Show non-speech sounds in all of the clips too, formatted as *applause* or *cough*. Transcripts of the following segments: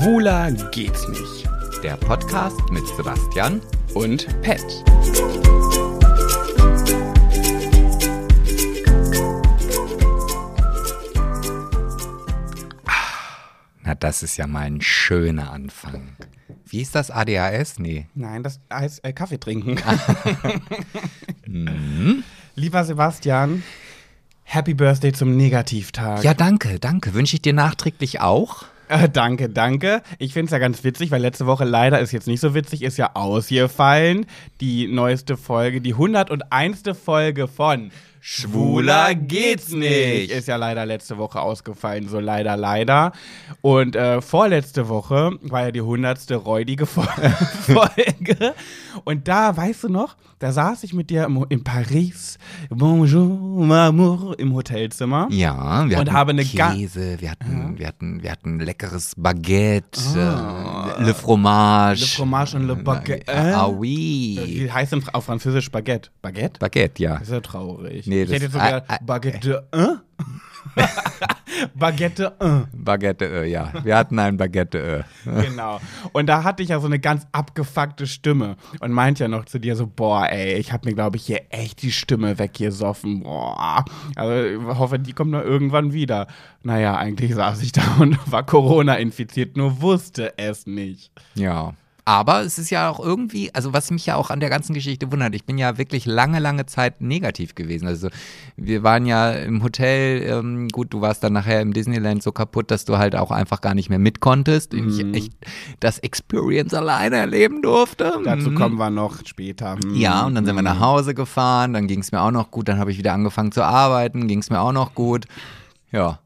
Schwuler geht's nicht. Der Podcast mit Sebastian Und Pet. Na, das ist ja mal ein schöner Anfang. Wie ist das ADHS? Nee. Nein, das heißt äh, Kaffee trinken. *laughs* Lieber Sebastian, Happy Birthday zum Negativtag. Ja, danke, danke. Wünsche ich dir nachträglich auch? Äh, danke, danke. Ich finde es ja ganz witzig, weil letzte Woche leider ist jetzt nicht so witzig, ist ja ausgefallen. Die neueste Folge, die 101. Folge von Schwuler geht's nicht. Ist ja leider letzte Woche ausgefallen, so leider, leider. Und äh, vorletzte Woche war ja die 100. räudige Fol- *laughs* Folge. Und da, weißt du noch, da saß ich mit dir im, in Paris, Bonjour, Mamour, im Hotelzimmer. Ja, wir Und hatten habe Käse, wir hatten, wir hatten, wir hatten leckeres Baguette, äh, Le Fromage. Le Fromage und le Baguette. Äh, ah oui. Wie heißt denn auf Französisch Baguette? Baguette? Baguette, ja. Das ist ja traurig. Nee, ich das- hätte jetzt sogar ah, ah, Baguette, äh? *laughs* Baguette, äh. Baguette, äh, ja. Wir hatten ein Baguette, äh. Genau. Und da hatte ich ja so eine ganz abgefuckte Stimme und meint ja noch zu dir so, boah, ey, ich habe mir, glaube ich, hier echt die Stimme weggesoffen. Boah. Also ich hoffe, die kommt noch irgendwann wieder. Naja, eigentlich saß ich da *laughs* und war Corona infiziert, nur wusste es nicht. Ja. Aber es ist ja auch irgendwie, also was mich ja auch an der ganzen Geschichte wundert, ich bin ja wirklich lange, lange Zeit negativ gewesen. Also wir waren ja im Hotel, ähm, gut, du warst dann nachher im Disneyland so kaputt, dass du halt auch einfach gar nicht mehr mit konntest. Mhm. Ich echt das Experience alleine erleben durfte. Dazu Mhm. kommen wir noch später. Hm. Ja, und dann sind wir nach Hause gefahren, dann ging es mir auch noch gut, dann habe ich wieder angefangen zu arbeiten, ging es mir auch noch gut. Ja.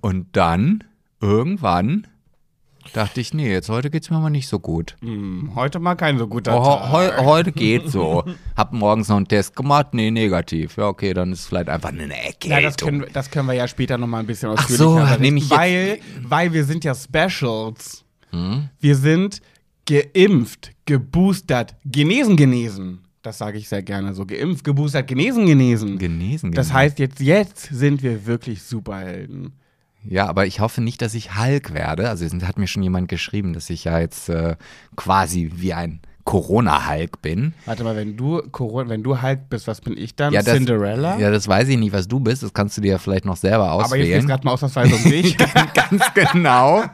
Und dann, irgendwann, dachte ich, nee, jetzt heute geht es mir mal nicht so gut. Hm, Heute mal kein so guter Oh, Tag. heu, heute geht so. *laughs* Hab morgens noch einen Test gemacht, nee, negativ. Ja, okay, dann ist es vielleicht einfach eine Erkältung. Ja, das können, wir- das können wir ja später noch mal ein bisschen Ach ausführlicher so, berichten, nehme ich jetzt- weil, weil wir sind ja Specials. Hm? Wir sind geimpft, geboostert, genesen, genesen. Das sage ich sehr gerne so. Geimpft, geboostert, genesen, genesen. genesen. Das genesen. heißt, jetzt, jetzt sind wir wirklich Superhelden. Ja, aber ich hoffe nicht, dass ich Hulk werde. Also es hat mir schon jemand geschrieben, dass ich ja jetzt äh, quasi wie ein Corona-Hulk bin. Warte mal, wenn du Corona, wenn du Hulk bist, was bin ich dann? Ja, das, Cinderella? Ja, das weiß ich nicht, was du bist. Das kannst du dir ja vielleicht noch selber Aber jetzt geht es auswählen. gerade mal ausnahmsweise um *laughs* dich. Ganz genau.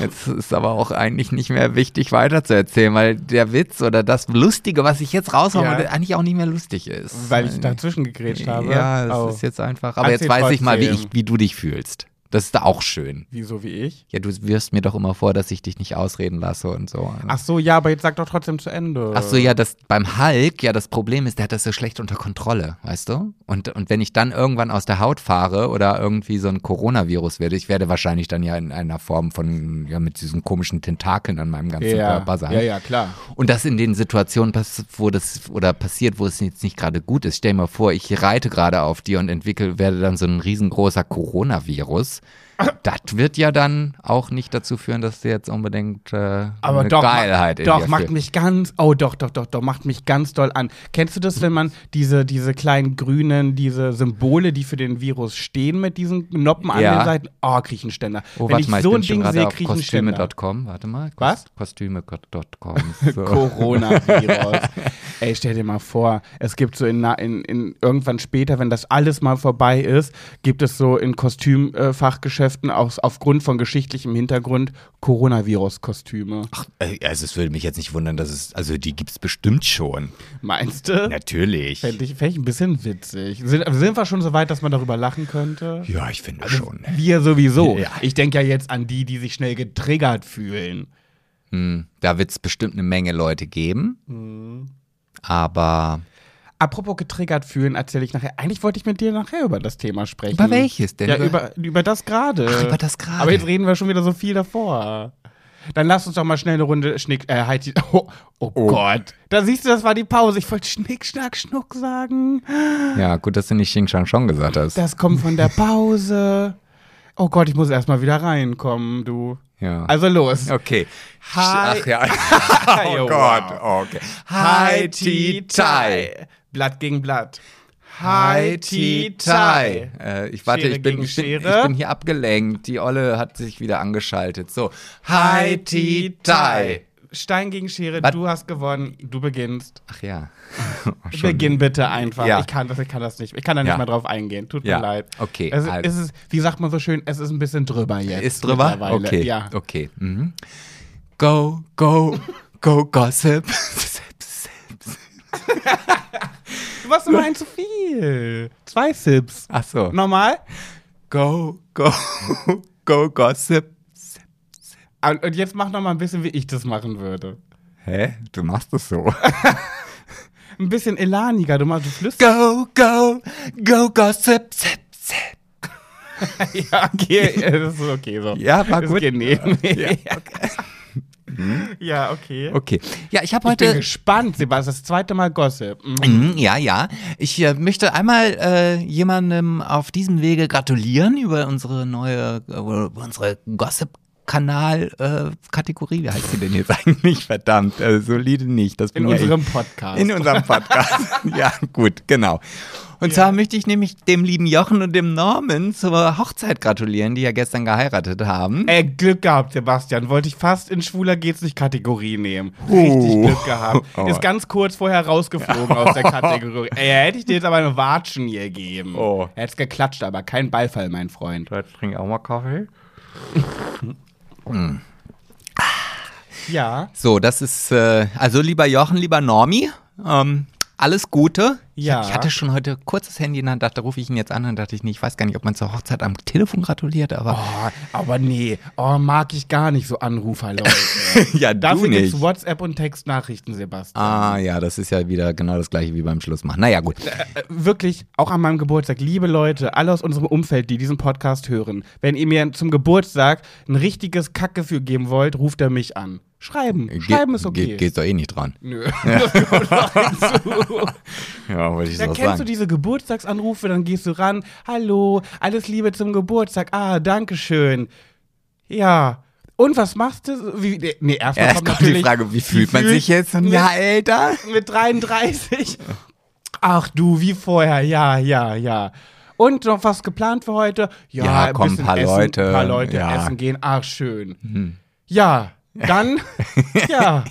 Jetzt ist aber auch eigentlich nicht mehr wichtig weiterzuerzählen, weil der Witz oder das Lustige, was ich jetzt raushaue, Ja. eigentlich auch nicht mehr lustig ist. weil ich dazwischen gegrätscht habe. Ja, das Oh. ist jetzt einfach. Aber Erzähl jetzt weiß ich mal, wie, ich, wie du dich fühlst. Das ist da auch schön. Wieso wie ich? Ja, du wirfst mir doch immer vor, dass ich dich nicht ausreden lasse und so. Ach so, ja, aber jetzt sag doch trotzdem zu Ende. Ach so, ja, das beim Hulk, ja, das Problem ist, der hat das so schlecht unter Kontrolle, weißt du? Und, und wenn ich dann irgendwann aus der Haut fahre oder irgendwie so ein Coronavirus werde, ich werde wahrscheinlich dann ja in einer Form von, ja, mit diesen komischen Tentakeln an meinem ganzen ja, Körper sein. ja, ja, klar. Und das in den Situationen, wo das oder passiert, wo es jetzt nicht gerade gut ist. Stell dir mal vor, ich reite gerade auf dir und entwickle, werde dann so ein riesengroßer Coronavirus. Das wird ja dann auch nicht dazu führen, dass du jetzt unbedingt äh, Aber eine doch, Geilheit in doch macht mich ganz, oh doch, doch, doch, doch, macht mich ganz doll an. Kennst du das, wenn man diese, diese kleinen grünen, diese Symbole, die für den Virus stehen, mit diesen Noppen an Ja. den Seiten? Oh, krieg ich einen Ständer. Oh, wenn ich mal, ich so bin ein Ding sehe, auf krieg ich einen Ständer. Kostüme.com. Warte mal. Was? Kostüme.com. *laughs* So. Coronavirus. *laughs* Ey, stell dir mal vor, es gibt so in, in, in irgendwann später, wenn das alles mal vorbei ist, gibt es so in Kostümfachgeschäften aus, aufgrund von geschichtlichem Hintergrund Coronavirus-Kostüme. Äh, Also es würde mich jetzt nicht wundern, dass es, also die gibt es bestimmt schon. Meinst du? Natürlich. Fände ich, fänd ich ein bisschen witzig. Sind, sind wir schon so weit, dass man darüber lachen könnte? Ja, ich finde schon. Wir sowieso. Ja. Ich denke ja jetzt an die, die sich schnell getriggert fühlen. Hm, da wird es bestimmt eine Menge Leute geben. Mhm. Aber Apropos getriggert fühlen, erzähle ich nachher. Eigentlich wollte ich mit dir nachher über das Thema sprechen. über welches denn? Ja, über, über das gerade. Über das gerade. Aber jetzt reden wir schon wieder so viel davor. Dann lass uns doch mal schnell eine Runde Schnick. Äh, halt die, *laughs* oh, oh, Gott. Da siehst du, das war die Pause. Ich wollte Schnick, Schnack, Schnuck sagen. ja, gut, dass du nicht Xing Shang Shong gesagt hast. Das kommt von der Pause. Oh Gott, ich muss erst mal wieder reinkommen, du. ja. Also los. okay. Hi. Ach ja. *laughs* Oh Gott, okay. Hi, Ti, Tai. Blatt gegen Blatt. Hi, Ti, Tai. Äh, ich warte, Schere ich bin, ich, bin, ich bin hier abgelenkt. Die Olle hat sich wieder angeschaltet. So. Hi, Ti, Tai. Stein gegen Schere, Was? du hast gewonnen, du beginnst. Ach ja. *laughs* Beginn bitte einfach. Ja. Ich, kann das, ich kann das nicht. Ich kann da nicht Ja. mal drauf eingehen. Tut Ja. mir leid. Okay, Es, also- es ist, wie sagt man so schön, es ist ein bisschen drüber jetzt. Ist drüber? Okay. Ja. Okay. Mhm. Go, go, go, gossip. *laughs* Du warst immer ein zu viel. Zwei Sips. Ach so. Nochmal. Go, go, *laughs* go, gossip. Und und jetzt mach noch mal ein bisschen, wie ich das machen würde. Hä? Du machst das so. *laughs* Ein bisschen elaniger. Du machst, du flüsterst. Go, go, go, gossip. Zip, zip. *laughs* ja, okay. Das ist okay so. Ja, war Das gut. geht nee, nee. Ja, Ja, okay. Okay. Ja, ich habe Ich bin heute. gespannt, Sebastian. Das zweite Mal Gossip. Mhm. Mhm, Ja, ja. Ich äh, möchte einmal äh, jemandem auf diesem Wege gratulieren über unsere neue, äh, über unsere Gossip-Kanal-Kategorie. Wie heißt sie denn jetzt *laughs* eigentlich? Verdammt, äh, solide nicht. Das bin In ja unserem ich. Podcast. In unserem Podcast. *laughs* ja, gut, genau. Und zwar möchte ich nämlich dem lieben Jochen und dem Norman zur Hochzeit gratulieren, die ja gestern geheiratet haben. Ey, Glück gehabt, Sebastian. Wollte ich fast in Schwuler geht's nicht Kategorie nehmen. Richtig Oh. Glück gehabt. *laughs* Oh. Ist ganz kurz vorher rausgeflogen aus der Kategorie. Ey, hätte ich dir jetzt aber eine Watschen hier gegeben. Oh. Hättest geklatscht, aber kein Beifall, mein Freund. Jetzt trinke ich auch mal Kaffee. Ja. So, das ist, äh, also lieber Jochen, lieber Normi, ähm, alles Gute. Ja. Ich, hatte schon heute kurz das Handy in der Hand, dachte, rufe ich ihn jetzt an und dachte ich, nee, ich weiß gar nicht, ob man zur Hochzeit am Telefon gratuliert, aber Oh, aber nee, oh, mag ich gar nicht so Anrufer, Leute. *laughs* ja, du Dafür nicht. gibt's WhatsApp und Textnachrichten, Sebastian. Ah, ja, das ist ja wieder genau das gleiche wie beim Schluss machen. Naja, gut. Äh, wirklich, auch an meinem Geburtstag, liebe Leute, alle aus unserem Umfeld, die diesen Podcast hören, wenn ihr mir zum Geburtstag ein richtiges Kackgefühl geben wollt, ruft er mich an. Schreiben. Schreiben ist okay. Ge geht doch eh nicht dran. Nö, *laughs* das kommt noch hinzu. Ja, wollte ich Da so kennst du sagen. diese Geburtstagsanrufe, dann gehst du ran, hallo, alles Liebe zum Geburtstag, ah, danke schön. Ja. Und was machst du? Wie, nee, erstmal Erst kommt *laughs* kommt die Frage, wie fühlt man sich jetzt ein Jahr älter? mit 33. Ach du, wie vorher, ja, ja, ja. Und noch was geplant für heute? Ja, Ja, ein komm, bisschen paar essen, Leute, paar Leute ja. essen gehen. Ach, schön. Ja, dann, *laughs* ja,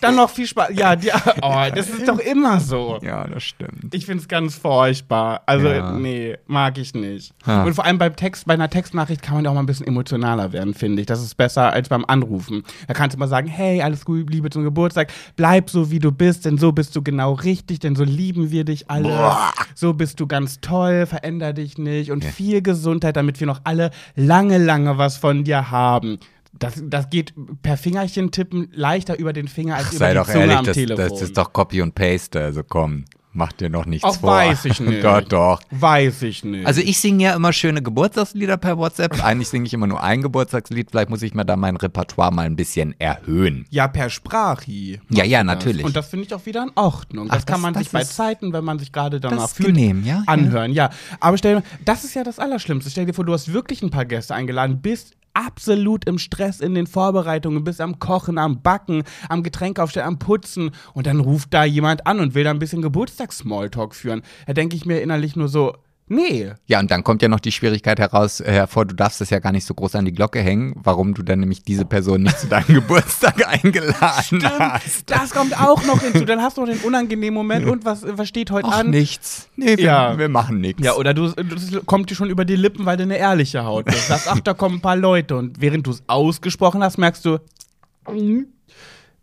dann noch viel Spaß. Ja, die, oh, *laughs* das ist doch immer so. Ja, das stimmt. Ich find's ganz furchtbar. Also, Ja. nee, mag ich nicht. Ha. Und vor allem beim Text, bei einer Textnachricht kann man ja auch mal ein bisschen emotionaler werden, finde ich. Das ist besser als beim Anrufen. Da kannst du mal sagen, hey, alles gut, Liebe zum Geburtstag, bleib so, wie du bist, denn so bist du genau richtig, denn so lieben wir dich alle. Boah. So bist du ganz toll, veränder dich nicht und viel Gesundheit, damit wir noch alle lange, lange was von dir haben. Das, das geht per Fingerchen tippen leichter über den Finger als über Sei die doch Zunge ehrlich, am das, Telefon. das ist doch Copy und Paste, also komm, mach dir noch nichts Auch vor. weiß ich *laughs* nicht. doch, doch. Weiß ich nicht. Also ich singe ja immer schöne Geburtstagslieder per WhatsApp. *laughs* Eigentlich singe ich immer nur ein Geburtstagslied. Vielleicht muss ich mir da mein Repertoire mal ein bisschen erhöhen. Ja, per Sprachi. Ja, ja, das. natürlich. Und das finde ich auch wieder in Ordnung. Das Ach, kann das- man das sich bei Zeiten, wenn man sich gerade danach Das fühlt, genehm, ja? anhören. Ja. Aber stell dir, das ist ja das Allerschlimmste. Stell dir vor, du hast wirklich ein paar Gäste eingeladen, bist absolut im Stress in den Vorbereitungen, bist am Kochen, am Backen, am Getränk aufstellen, am Putzen und dann ruft da jemand an und will da ein bisschen Geburtstags-Smalltalk führen. Da denke ich mir innerlich nur so, nee. Ja, und dann kommt ja noch die Schwierigkeit heraus, äh, hervor, du darfst es ja gar nicht so groß an die Glocke hängen, warum du dann nämlich diese Person nicht zu deinem *laughs* Geburtstag eingeladen hast. Das kommt auch noch hinzu. Dann hast du noch den unangenehmen Moment und was, was steht heute Ach, an? nichts. Nee, wir, Ja. wir machen nichts. Ja, oder du, das kommt dir schon über die Lippen, weil du eine ehrliche Haut bist. Sagst, ach, da kommen ein paar Leute. Und während du es ausgesprochen hast, merkst du, "Mm,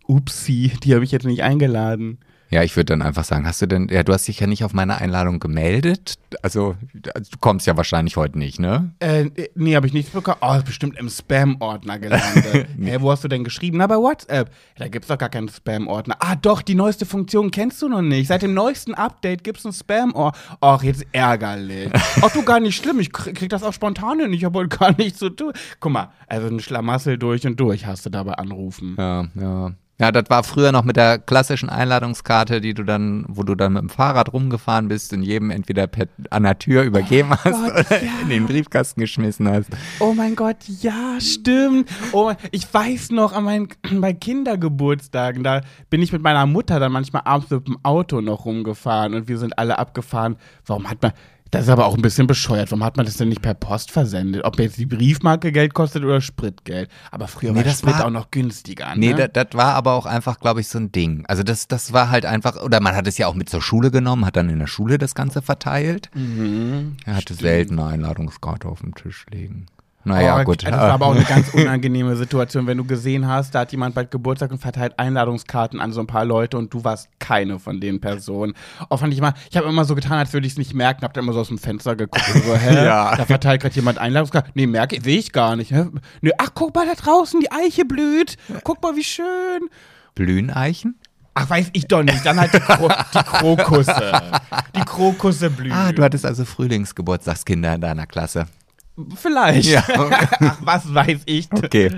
upsi, die habe ich jetzt nicht eingeladen. Ja, ich würde dann einfach sagen, hast du denn, ja, du hast dich ja nicht auf meine Einladung gemeldet. Also, du kommst ja wahrscheinlich heute nicht, ne? Äh, nee, habe ich nichts bekommen. Oh, ist bestimmt im Spam-Ordner gelandet. *laughs* Hä, wo hast du denn geschrieben? Na, bei WhatsApp. Da gibt's doch gar keinen Spam-Ordner. Ah, doch, die neueste Funktion kennst du noch nicht. Seit dem neuesten Update gibt's einen Spam-Ordner. Och, jetzt ärgerlich. *laughs* Ach du, gar nicht schlimm. Ich krieg, krieg das auch spontan hin. Ich habe heute gar nichts zu tun. Guck mal, also ein Schlamassel durch und durch hast du dabei anrufen. Ja, ja. Ja, das war früher noch mit der klassischen Einladungskarte, die du dann, wo du dann mit dem Fahrrad rumgefahren bist und jedem entweder per, an der Tür übergeben hast Oh Gott, oder ja. in den Briefkasten geschmissen hast. Oh mein Gott, ja, stimmt. Oh, mein- ich weiß noch, an meinen *clears throat* bei Kindergeburtstagen, da bin ich mit meiner Mutter dann manchmal abends mit dem Auto noch rumgefahren und wir sind alle abgefahren. Warum hat man, das ist aber auch ein bisschen bescheuert, warum hat man das denn nicht per Post versendet? Ob jetzt die Briefmarke Geld kostet oder Spritgeld. Aber früher Nee, war das Sprit war- auch noch günstiger. Nee, ne? das war aber auch einfach, glaube ich, so ein Ding. Also das, das war halt einfach, oder man hat es ja auch mit zur Schule genommen, hat dann in der Schule das Ganze verteilt. Mhm. Er hatte selten eine Einladungskarte auf dem Tisch liegen. Naja, Oh, gut. Das war aber auch eine *laughs* ganz unangenehme Situation, wenn du gesehen hast, da hat jemand bald Geburtstag und verteilt Einladungskarten an so ein paar Leute und du warst keine von den Personen. Auch fand ich immer, ich habe immer so getan, als würde ich es nicht merken, hab dann immer so aus dem Fenster geguckt und so, hä? *laughs* Ja. Da verteilt gerade jemand Einladungskarten. Nee, merke, sehe ich gar nicht. Hä? Nee, ach, guck mal da draußen, die Eiche blüht. Guck mal, wie schön. Blüheneichen? Ach, weiß ich doch nicht. Dann halt die, Kro die Krokusse. Die Krokusse blühen. Ah, du hattest also Frühlingsgeburtstagskinder in deiner Klasse. Vielleicht. Ja. *laughs* Ach, was weiß ich. Okay.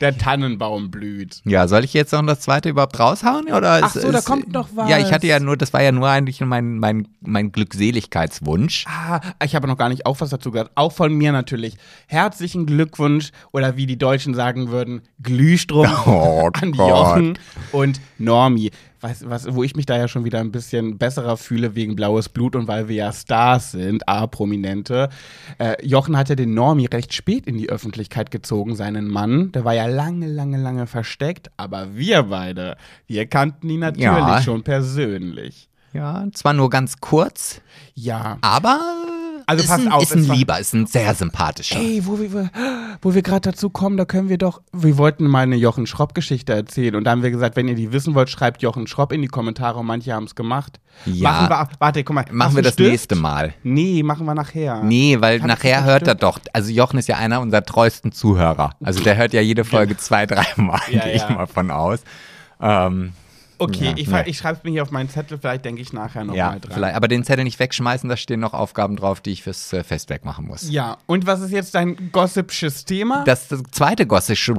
Der Tannenbaum blüht. Ja, soll ich jetzt noch das zweite überhaupt raushauen? Oder Ach ist- so, da ist- kommt noch was. Ja, ich hatte ja nur, das war ja nur eigentlich mein, mein, mein Glückseligkeitswunsch. Ah, ich habe noch gar nicht auch was dazu gesagt. Auch von mir natürlich. Herzlichen Glückwunsch oder wie die Deutschen sagen würden, Glühstrumpf Oh *laughs* an Gott. Jochen und Normi. Du was, wo ich mich da ja schon wieder ein bisschen besserer fühle wegen blaues Blut und weil wir ja Stars sind, A-Prominente. Äh, Jochen hat ja den Normi recht spät in die Öffentlichkeit gezogen, seinen Mann. Der war ja lange, lange, lange versteckt. Aber wir beide, wir kannten ihn natürlich Ja. schon persönlich. Ja, zwar nur ganz kurz, Ja. aber Also ist, pass ein, auf, ist ein Lieber, ist ein sehr sympathischer. Ey, wo wir, wo wir gerade dazu kommen, da können wir doch, wir wollten mal eine Jochen Schropp-Geschichte erzählen und da haben wir gesagt, wenn ihr die wissen wollt, schreibt Jochen Schropp in die Kommentare und manche haben es gemacht. Ja. Machen wir, warte, guck mal. Machen wir das Stift? nächste Mal. Nee, machen wir nachher. Nee, weil ich nachher hört er doch, also Jochen ist ja einer unserer treuesten Zuhörer. Also der hört ja jede *laughs* Folge zwei, dreimal, Ja, *laughs* gehe ich ja. mal von aus. Ähm, Okay, Ja, ich, nee. ich schreibe es mir hier auf meinen Zettel, vielleicht denke ich nachher nochmal ja, mal dran. vielleicht, aber den Zettel nicht wegschmeißen, da stehen noch Aufgaben drauf, die ich fürs äh, Festwerk machen muss. Ja, und was ist jetzt dein gossipsches Thema? Das, das zweite Gossipsche,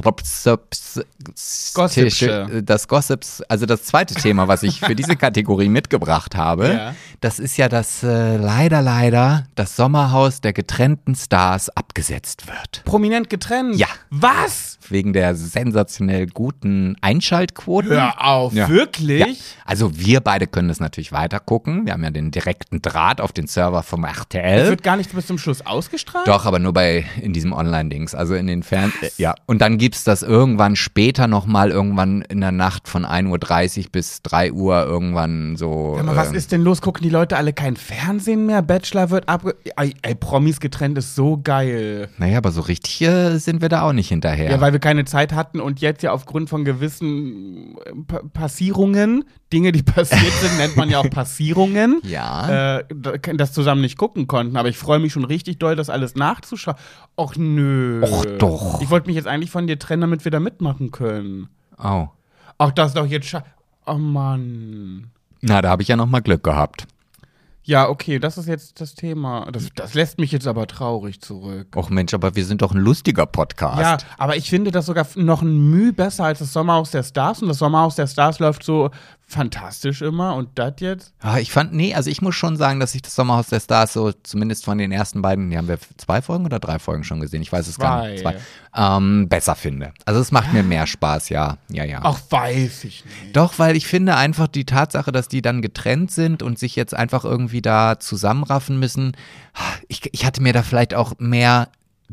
Gossipsche. das Gossips, also das zweite Thema, was ich für diese *laughs* Kategorie mitgebracht habe, Ja. das ist ja, dass äh, leider, leider das Sommerhaus der getrennten Stars abgesetzt wird. Prominent getrennt. Ja. Was? Wegen der sensationell guten Einschaltquoten. Hör auf, Ja. wirklich? Ja. Also wir beide können das natürlich weiter gucken. Wir haben ja den direkten Draht auf den Server vom Es RTL. wird gar nicht bis zum Schluss ausgestrahlt? Doch, aber nur bei in diesem Online-Dings, also in den Fern... Äh, ja. Und dann gibt's das irgendwann später nochmal, irgendwann in der Nacht von 1.30 Uhr bis 3 Uhr irgendwann so... Mal, was ähm, ist denn los? Gucken die Leute alle kein Fernsehen mehr? Bachelor wird abge... Ey, ey, Promis getrennt ist so geil. Naja, aber so richtig äh, sind wir da auch nicht hinterher. Ja. weil wir keine Zeit hatten und jetzt ja aufgrund von gewissen äh, Pa- Passierungen, Dinge, die *laughs* passiert sind, nennt man ja auch Passierungen, *laughs* Ja. äh, da- das zusammen nicht gucken konnten. Aber ich freue mich schon richtig doll, das alles nachzuschauen. Och nö. Och, doch. Ich wollte mich jetzt eigentlich von dir trennen, damit wir da mitmachen können. Oh. Ach, das ist doch jetzt scha Oh Mann. Na, da habe ich ja nochmal Glück gehabt. Ja, okay, das ist jetzt das Thema. Das, das lässt mich jetzt aber traurig zurück. Och Mensch, aber wir sind doch ein lustiger Podcast. Ja, aber ich finde das sogar noch ein Mühe besser als das Sommerhaus der Stars. Und das Sommerhaus der Stars läuft so fantastisch immer. Und das jetzt? Ah, ich fand, nee, also ich muss schon sagen, dass ich das Sommerhaus der Stars so, zumindest von den ersten beiden, die haben wir zwei Folgen oder drei Folgen schon gesehen, ich weiß es gar nicht, Zwei. zwei, ähm, besser finde. Also es macht mir mehr Spaß, ja, ja, ja. Ach, weiß ich nicht. Doch, weil ich finde einfach die Tatsache, dass die dann getrennt sind und sich jetzt einfach irgendwie da zusammenraffen müssen, ich, ich hatte mir da vielleicht auch mehr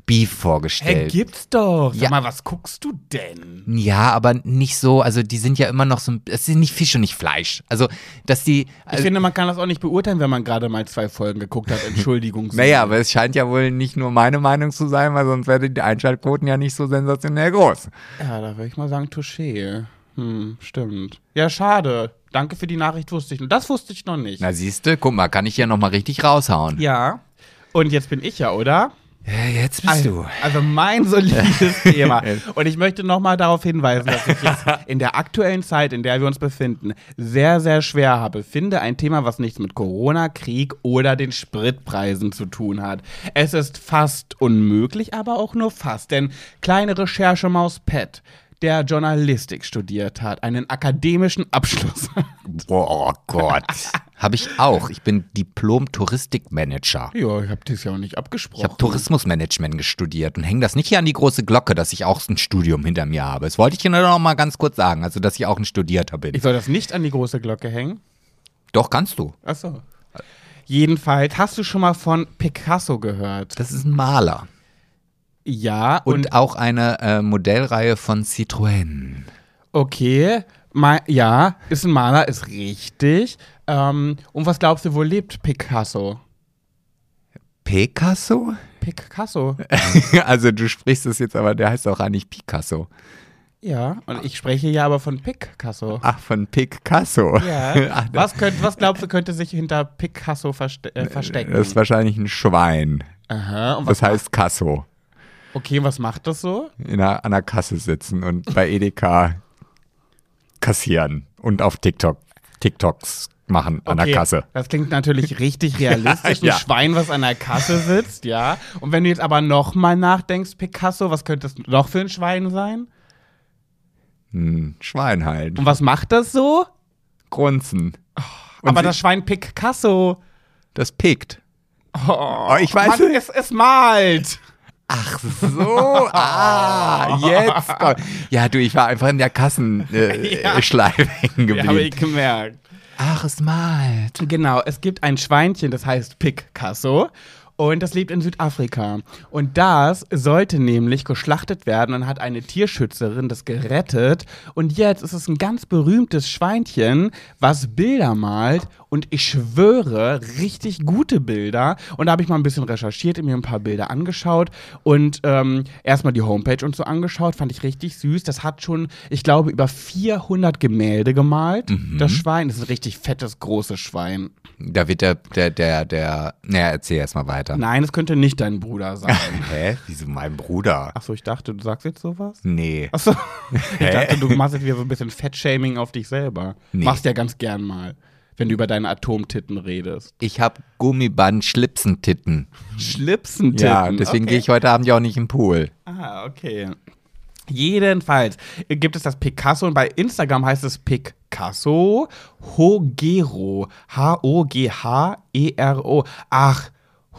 Beef vorgestellt. gibt's doch. Sag Ja. mal, was guckst du denn? ja, aber nicht so, also die sind ja immer noch so, es sind nicht Fisch und nicht Fleisch. Also, dass die, Ich also, finde, man kann das auch nicht beurteilen, wenn man gerade mal zwei Folgen geguckt hat. Entschuldigung. *laughs* Naja, aber es scheint ja wohl nicht nur meine Meinung zu sein, weil sonst wären die Einschaltquoten ja nicht so sensationell groß. Ja, da würde ich mal sagen, Touché. Hm, stimmt. Ja, schade. Danke für die Nachricht, wusste ich. Das wusste ich noch nicht. Na siehste, guck mal, kann ich ja nochmal richtig raushauen. Ja. Und jetzt bin ich ja, oder? Ja, jetzt bist du. Also mein solides *laughs* Thema. Und ich möchte nochmal darauf hinweisen, dass ich jetzt in der aktuellen Zeit, in der wir uns befinden, sehr, sehr schwer habe, finde ein Thema, was nichts mit Corona, Krieg oder den Spritpreisen zu tun hat. Es ist fast unmöglich, aber auch nur fast. Denn kleine Recherchemaus Pet der Journalistik studiert hat, einen akademischen Abschluss hat. Boah, oh Gott. *laughs* Habe ich auch. Ich bin Diplom-Touristikmanager. Ja, ich habe das ja auch nicht Ich abgesprochen. habe Tourismusmanagement studiert und hänge das nicht hier an die große Glocke, dass ich auch ein Studium hinter mir habe. Das wollte ich dir nur noch mal ganz kurz sagen, also dass ich auch ein Studierter bin. Ich soll das nicht an die große Glocke hängen? Doch, kannst du. Achso. Jedenfalls, hast du schon mal von Picasso gehört? Das ist ein Maler. Ja, Und, und, auch eine äh, Modellreihe von Citroën. okay, ma, ja, ist ein Maler, ist richtig. Ähm, und was glaubst du, wo lebt Picasso? Picasso? Picasso. *laughs* also du sprichst es jetzt, aber der heißt auch eigentlich Picasso. Ja, und ich spreche ja aber von Picasso. Ach, von Picasso. Ja. *laughs* Ach, Was, könnt, was glaubst du, könnte sich hinter Picasso verste äh, verstecken? Das ist wahrscheinlich ein Schwein. Aha, und was Das heißt Kasso. Okay, was macht das so? In einer, an der Kasse sitzen und bei Edeka kassieren und auf TikTok TikToks machen an der Okay, Kasse. Das klingt natürlich richtig realistisch. *laughs* Ein Ja. Schwein, was an der Kasse sitzt, ja. Und wenn du jetzt aber nochmal nachdenkst, Picasso, was könnte das noch für ein Schwein sein? Hm, Schwein halt. Und was macht das so? Grunzen. Und aber das Schwein Picasso. Das pickt. Oh, ich weiß Mann, es. es, malt. Ach so, ah, *laughs* jetzt. Ja, du, ich war einfach in der Kassenschleife äh, *laughs* Ja. Hängen Ja, habe geblieben. ich gemerkt. Ach, es malt. Genau, es gibt ein Schweinchen, das heißt Picasso. Und das lebt in Südafrika. Und das sollte nämlich geschlachtet werden und hat eine Tierschützerin das gerettet. Und jetzt ist es ein ganz berühmtes Schweinchen, was Bilder malt. Und ich schwöre, richtig gute Bilder. Und da habe ich mal ein bisschen recherchiert mir ein paar Bilder angeschaut. Und ähm, erstmal die Homepage und so angeschaut. Fand ich richtig süß. Das hat schon, ich glaube, über 400 Gemälde gemalt. Das Schwein das ist ein richtig fettes, großes Schwein. Da wird der, der, der, der, naja, erzähl erst mal weiter. Nein, es könnte nicht dein Bruder sein. *laughs* Hä? Wieso mein Bruder? Achso, ich dachte, du sagst jetzt sowas? Nee. Achso. *laughs* Ich dachte, du machst jetzt wieder so ein bisschen Fettshaming auf dich selber. Nee. Machst ja ganz gern mal, wenn du über deine Atomtitten redest. Ich hab Gummiband-Schlipsentitten. Schlipsentitten. Ja, deswegen okay. gehe ich heute Abend ja auch nicht im Pool. Ah, okay. Jedenfalls gibt es das Picasso und bei Instagram heißt es Picasso Hogero. H-O-G-H-E-R-O. Ach,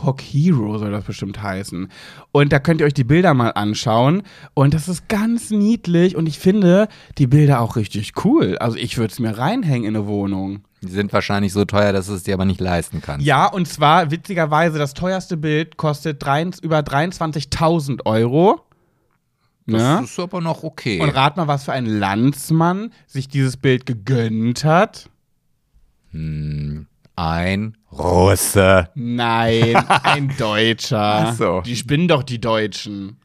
Hog Hero soll das bestimmt heißen. Und da könnt ihr euch die Bilder mal anschauen. Und das ist ganz niedlich und ich finde die Bilder auch richtig cool. Also ich würde es mir reinhängen in eine Wohnung. Die sind wahrscheinlich so teuer, dass du es dir aber nicht leisten kannst. Ja, und zwar witzigerweise, das teuerste Bild kostet drei, über 23.000 Euro. Das Ne? ist aber noch okay. Und rat mal, was für ein Landsmann sich dieses Bild gegönnt hat. Hm, ein Russe. Nein, ein *laughs* Deutscher. Ach so. Die spinnen doch die Deutschen.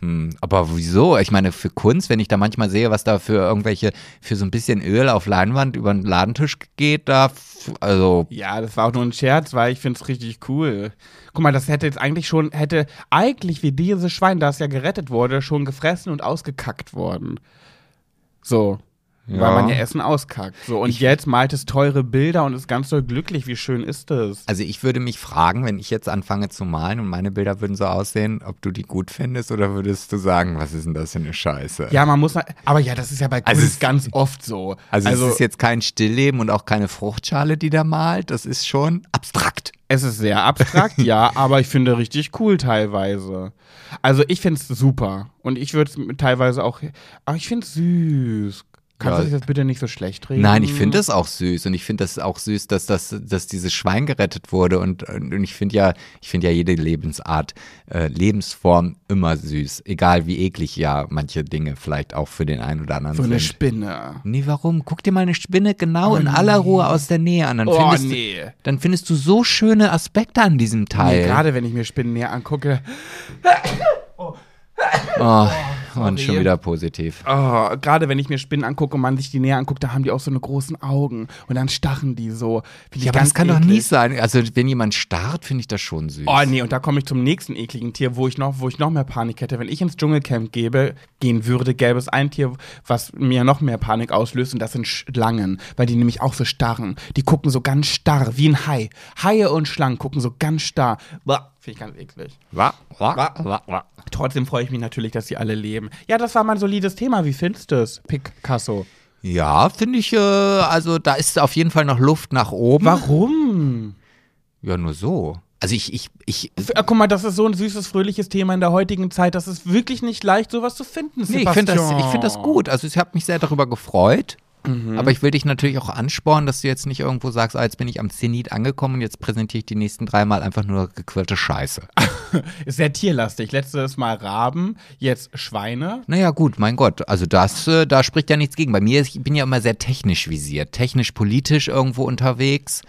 Hm, aber wieso? Ich meine, für Kunst, wenn ich da manchmal sehe, was da für irgendwelche, für so ein bisschen Öl auf Leinwand über den Ladentisch geht, da, also, Ja, das war auch nur ein Scherz, weil ich finde es richtig cool. Guck mal, das hätte jetzt eigentlich schon, hätte eigentlich wie dieses Schwein, das ja gerettet wurde, schon gefressen und ausgekackt worden. So. Weil Ja. man ja Essen auskackt. So, und jetzt malt es teure Bilder und ist ganz doll glücklich. Wie schön ist das? also ich würde mich fragen, wenn ich jetzt anfange zu malen und meine Bilder würden so aussehen, ob du die gut findest oder würdest du sagen, was ist denn das für eine Scheiße? Ja, man muss, aber ja, das ist ja bei Kunst Also es- ganz oft so. Also, es ist jetzt kein Stillleben und auch keine Fruchtschale, die da malt. Das ist schon abstrakt. Es ist sehr abstrakt, *laughs* ja, aber ich finde richtig cool teilweise. Also ich finde es super. Und ich würde es teilweise auch. Aber ich finde es süß. Kannst du dich das bitte nicht so schlecht reden? Nein, ich finde es auch süß und ich finde das auch süß, dass das, dass dieses Schwein gerettet wurde und, und ich finde ja, ich finde ja jede Lebensart, äh, Lebensform immer süß, egal wie eklig ja manche Dinge vielleicht auch für den einen oder anderen So eine sind. Spinne. Nee, warum? Guck dir mal eine Spinne genau in aller Ruhe aus der Nähe an. Dann, Oh, findest, nee. du, dann findest du so schöne Aspekte an diesem Nee, Teil. Gerade wenn ich mir Spinnen näher angucke. oh, *laughs* und sorry. schon wieder positiv. Oh, gerade wenn ich mir Spinnen angucke und man sich die näher anguckt, da haben die auch so eine großen Augen. Und dann starren die so. Find ich Ja, aber das kann doch eklig. nie sein. Also wenn jemand starrt, finde ich das schon süß. Oh nee, und da komme ich zum nächsten ekligen Tier, wo ich noch, wo ich noch mehr Panik hätte. Wenn ich ins Dschungelcamp gebe, gehen würde, gäbe es ein Tier, was mir noch mehr Panik auslöst, und das sind Schlangen, weil die nämlich auch so starren. Die gucken so ganz starr, wie ein Hai. Haie und Schlangen gucken so ganz starr. Bah. Finde ich ganz eklig. Wa, wa, wa, wa. Trotzdem freue ich mich natürlich, dass sie alle leben. Ja, das war mal ein solides Thema. Wie findest du es, Picasso? Ja, finde ich, äh, also da ist auf jeden Fall noch Luft nach oben. Warum? Ja, nur so. Also ich, ich, ich, äh, Guck mal, das ist so ein süßes, fröhliches Thema in der heutigen Zeit. Das ist wirklich nicht leicht, sowas zu finden. nee, ich finde das, Sebastian. ich find das gut. Also ich habe mich sehr darüber gefreut. Aber ich will dich natürlich auch anspornen, dass du jetzt nicht irgendwo sagst, ah, jetzt bin ich am Zenit angekommen und jetzt präsentiere ich die nächsten dreimal einfach nur gequirlte Scheiße. Ist *laughs* sehr tierlastig. Letztes Mal Raben, jetzt Schweine. Naja, gut, mein Gott. Also das, äh, da spricht ja nichts gegen. Bei mir, ich bin ja immer sehr technisch visiert, technisch-politisch irgendwo unterwegs.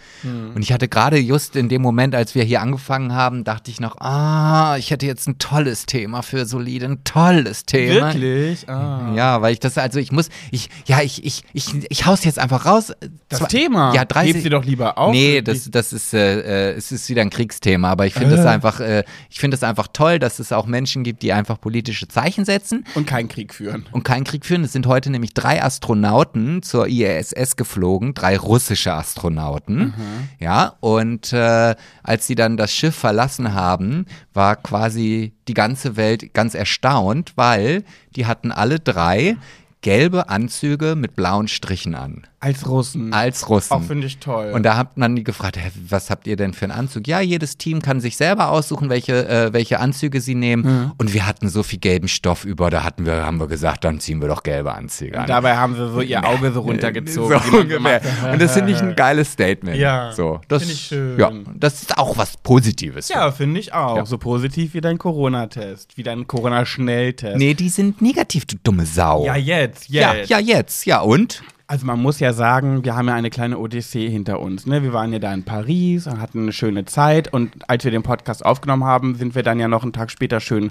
Und ich hatte gerade just in dem Moment, als wir hier angefangen haben, dachte ich noch, ah, ich hätte jetzt ein tolles Thema für Solide, ein tolles Thema. Wirklich? Ah. Ja, weil ich das, also ich muss, ich, ja, ich, ich, ich, ich hau's jetzt einfach raus. Das Zwar- Thema. Ja, 30. Heb sie doch lieber auf. Nee, das, das ist, äh, äh, es ist wieder ein Kriegsthema, aber ich finde es einfach, äh, ich finde es einfach toll, dass es auch Menschen gibt, die einfach politische Zeichen setzen Und keinen Krieg führen. und keinen Krieg führen. Es sind heute nämlich drei Astronauten zur ISS geflogen, drei russische Astronauten. Ja, und äh, als sie dann das Schiff verlassen haben, war quasi die ganze Welt ganz erstaunt, weil die hatten alle drei gelbe Anzüge mit blauen Strichen an. Als Russen. Als Russen. Auch finde ich toll. Und da hat man die gefragt, hä, was habt ihr denn für einen Anzug? Ja, jedes Team kann sich selber aussuchen, welche, äh, welche Anzüge sie nehmen. Und wir hatten so viel gelben Stoff über, da hatten wir, haben wir gesagt, dann ziehen wir doch gelbe Anzüge an. Dabei haben sie so ihr Auge so runtergezogen. *laughs* so ungefähr. Und das finde ich ein geiles Statement. Ja, so, das finde ich schön. Ja, das ist auch was Positives. Ja, finde ich auch. Ja. So positiv wie dein Corona-Test. Wie dein Corona-Schnelltest. Nee, die sind negativ, du dumme Sau. Ja, jetzt, jetzt. ja, ja, jetzt. Ja, und? Also man muss ja sagen, wir haben ja eine kleine Odyssee hinter uns. Ne? Wir waren ja da in Paris und hatten eine schöne Zeit. Und als wir den Podcast aufgenommen haben, sind wir dann ja noch einen Tag später schön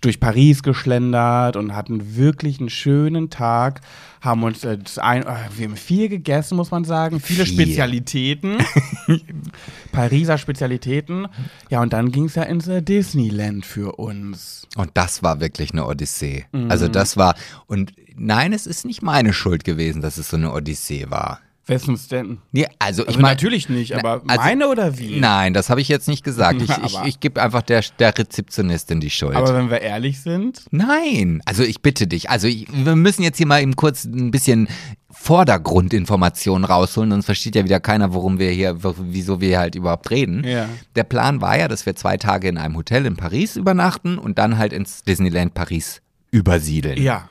durch Paris geschlendert und hatten wirklich einen schönen Tag. Haben uns äh, das ein, äh, wir haben viel gegessen, muss man sagen. Viele Viel. Spezialitäten. *laughs* Pariser Spezialitäten. Ja, und dann ging es ja ins äh, Disneyland für uns. Und das war wirklich eine Odyssee. Mhm. Also das war, und nein, es ist nicht meine Schuld gewesen, dass es so eine Odyssee war. Wessens denn? Nee, also, Also ich meine. natürlich nicht, Na, aber also- meine oder wie? Nein, das habe ich jetzt nicht gesagt. Ich, *laughs* ich, ich gebe einfach der, der Rezeptionistin die Schuld. Aber wenn wir ehrlich sind, Nein, also ich bitte dich. Also ich, wir müssen jetzt hier mal eben kurz ein bisschen Vordergrundinformationen rausholen, sonst versteht ja wieder keiner, worum wir hier, wieso wir halt überhaupt reden. Ja. Der Plan war ja, dass wir zwei Tage in einem Hotel in Paris übernachten und dann halt ins Disneyland Paris übersiedeln. ja,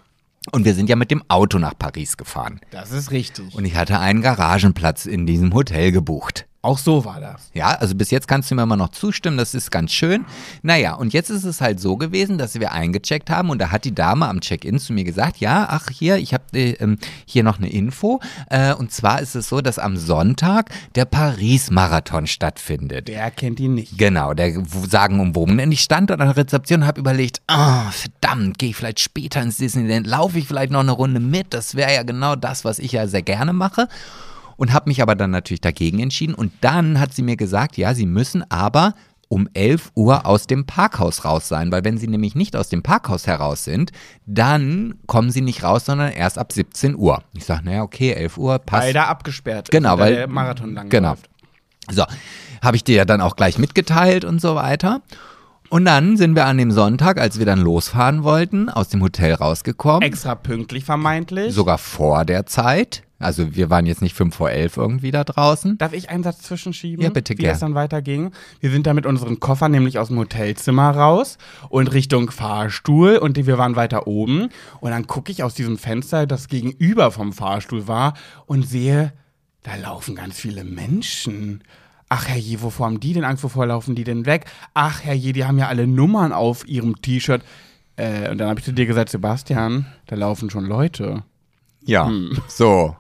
Und wir sind ja mit dem Auto nach Paris gefahren. das ist richtig. Und ich hatte einen Garagenplatz in diesem Hotel gebucht. Auch so war das. Ja, also bis jetzt kannst du mir immer noch zustimmen, das ist ganz schön. Naja, und jetzt ist es halt so gewesen, dass wir eingecheckt haben und da hat die Dame am Check-in zu mir gesagt, ja, ach hier, ich habe äh, ähm, hier noch eine Info. Äh, und zwar ist es so, dass am Sonntag der Paris-Marathon stattfindet. Der kennt ihn nicht. Genau, der sagen umwoben. Und ich stand dort an der Rezeption und habe überlegt, ah, verdammt, gehe ich vielleicht später ins Disneyland, laufe ich vielleicht noch eine Runde mit? Das wäre ja genau das, was ich ja sehr gerne mache. Und habe mich aber dann natürlich dagegen entschieden. Und dann hat sie mir gesagt, ja, sie müssen aber um 11 Uhr aus dem Parkhaus raus sein, weil wenn sie nämlich nicht aus dem Parkhaus heraus sind, dann kommen sie nicht raus, sondern erst ab 17 Uhr. Ich sage, naja, okay, 11 Uhr passt. Weil da abgesperrt ist, Genau, da weil der Marathon lang Genau. läuft. So, habe ich dir ja dann auch gleich mitgeteilt und so weiter. Und dann sind wir an dem Sonntag, als wir dann losfahren wollten, aus dem Hotel rausgekommen. Extra pünktlich vermeintlich. sogar vor der Zeit. Also wir waren jetzt nicht fünf vor elf irgendwie da draußen. Darf ich einen Satz zwischenschieben? Ja, bitte, Wie gern. es dann weiterging? Wir sind da mit unseren Koffern nämlich aus dem Hotelzimmer raus und Richtung Fahrstuhl und wir waren weiter oben. Und dann gucke ich aus diesem Fenster, das gegenüber vom Fahrstuhl war und sehe, da laufen ganz viele Menschen. Ach herrje, wovor haben die denn Angst? Wovor laufen die denn weg? Ach herrje, die haben ja alle Nummern auf ihrem T-Shirt. Äh, und dann habe ich zu dir gesagt, Sebastian, da laufen schon Leute. Ja, Hm. so.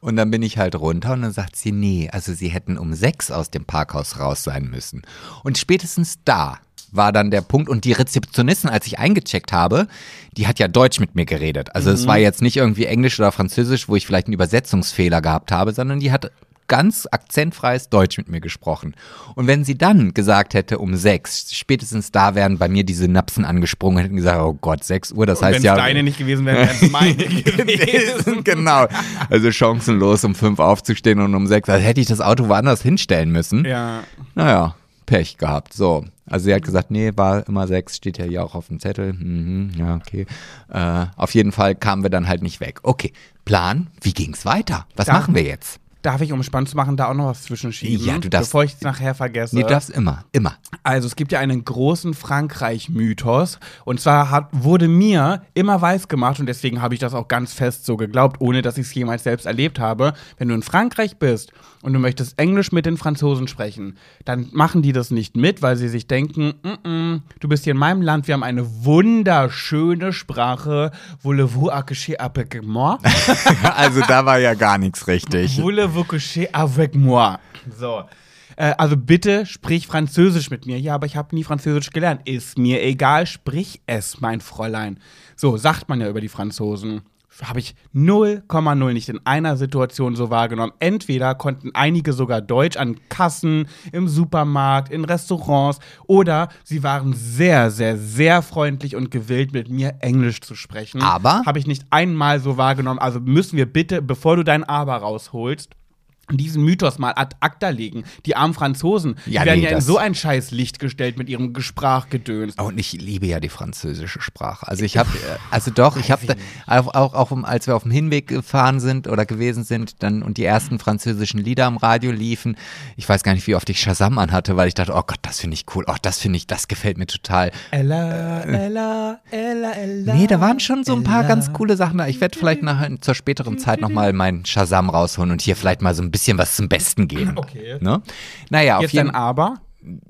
Und dann bin ich halt runter und dann sagt sie, nee, also sie hätten um sechs aus dem Parkhaus raus sein müssen. Und spätestens da war dann der Punkt und die Rezeptionistin, als ich eingecheckt habe, die hat ja Deutsch mit mir geredet. Also es war jetzt nicht irgendwie Englisch oder Französisch, wo ich vielleicht einen Übersetzungsfehler gehabt habe, sondern die hat ganz akzentfreies Deutsch mit mir gesprochen. Und wenn sie dann gesagt hätte um sechs, spätestens da wären bei mir die Synapsen angesprungen und hätten gesagt, oh Gott, sechs Uhr, das Und heißt wenn ja... es deine nicht gewesen wären, wären es meine *laughs* gewesen. genau. Also chancenlos, um fünf aufzustehen und um sechs. Also hätte ich das Auto woanders hinstellen müssen. Ja. Naja, Pech gehabt. So. Also sie hat gesagt, nee, war immer sechs, steht ja hier auch auf dem Zettel. Mhm, ja, okay. Äh, auf jeden Fall kamen wir dann halt nicht weg. Okay, Plan, wie ging's weiter? Was Da- machen wir jetzt? Darf ich, um spannend zu machen, da auch noch was zwischenschieben? Ja, du darfst- Bevor ich es nachher vergesse. Nee, du darfst immer, immer. Also es gibt ja einen großen Frankreich-Mythos und zwar hat, wurde mir immer weiß gemacht und deswegen habe ich das auch ganz fest so geglaubt, ohne dass ich es jemals selbst erlebt habe. Wenn du in Frankreich bist und du möchtest Englisch mit den Franzosen sprechen, dann machen die das nicht mit, weil sie sich denken, "Mm, mm, du bist hier in meinem Land, wir haben eine wunderschöne Sprache, voulez-vous accoucher avec moi? *laughs* also da war ja gar nichts richtig. Voulez-vous coucher avec moi? So. Äh, also bitte sprich Französisch mit mir. Ja, aber ich habe nie Französisch gelernt. Ist mir egal, sprich es, mein Fräulein. So sagt man ja über die Franzosen. Habe ich 0,0 nicht in einer Situation so wahrgenommen. Entweder konnten einige sogar Deutsch an Kassen, im Supermarkt, in Restaurants oder sie waren sehr, sehr, sehr freundlich und gewillt, mit mir Englisch zu sprechen. Aber? Habe ich nicht einmal so wahrgenommen. Also müssen wir bitte, bevor du dein Aber rausholst, diesen Mythos mal ad acta legen. Die armen Franzosen, Ja, die werden nee, ja in so ein scheiß Licht gestellt mit ihrem Gesprachgedöns. Und ich liebe ja die französische Sprache. Also ich habe, *laughs* also doch, ich habe auch, auch, auch als wir auf dem Hinweg gefahren sind oder gewesen sind, dann und die ersten französischen Lieder am Radio liefen, ich weiß gar nicht, wie oft ich Shazam anhatte, weil ich dachte, oh Gott, das finde ich cool, oh, das finde ich, das gefällt mir total. Ella, Ella, Ella, Ella. Nee, da waren schon so ein paar Ella. ganz coole Sachen da. Ich werde vielleicht nachher zur späteren Zeit nochmal meinen Shazam rausholen und hier vielleicht mal so ein bisschen was zum Besten geben. Okay. Ne? Naja, auf Jetzt jeden ein Aber.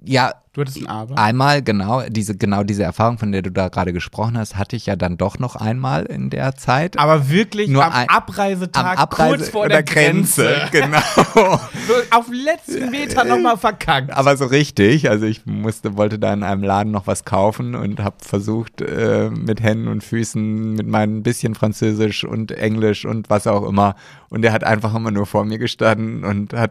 Ja, Du hattest ein Aber. Einmal, genau, diese, genau diese Erfahrung, von der du da gerade gesprochen hast, hatte ich ja dann doch noch einmal in der Zeit. Aber wirklich Nur am ein- Abreisetag, am Abreise kurz vor oder der Grenze. *laughs* Genau. So auf letzten Meter nochmal verkackt. Aber so richtig. Also ich musste, wollte da in einem Laden noch was kaufen und habe versucht, äh, mit Händen und Füßen, mit meinem bisschen Französisch und Englisch und was auch immer. Und er hat einfach immer nur vor mir gestanden und hat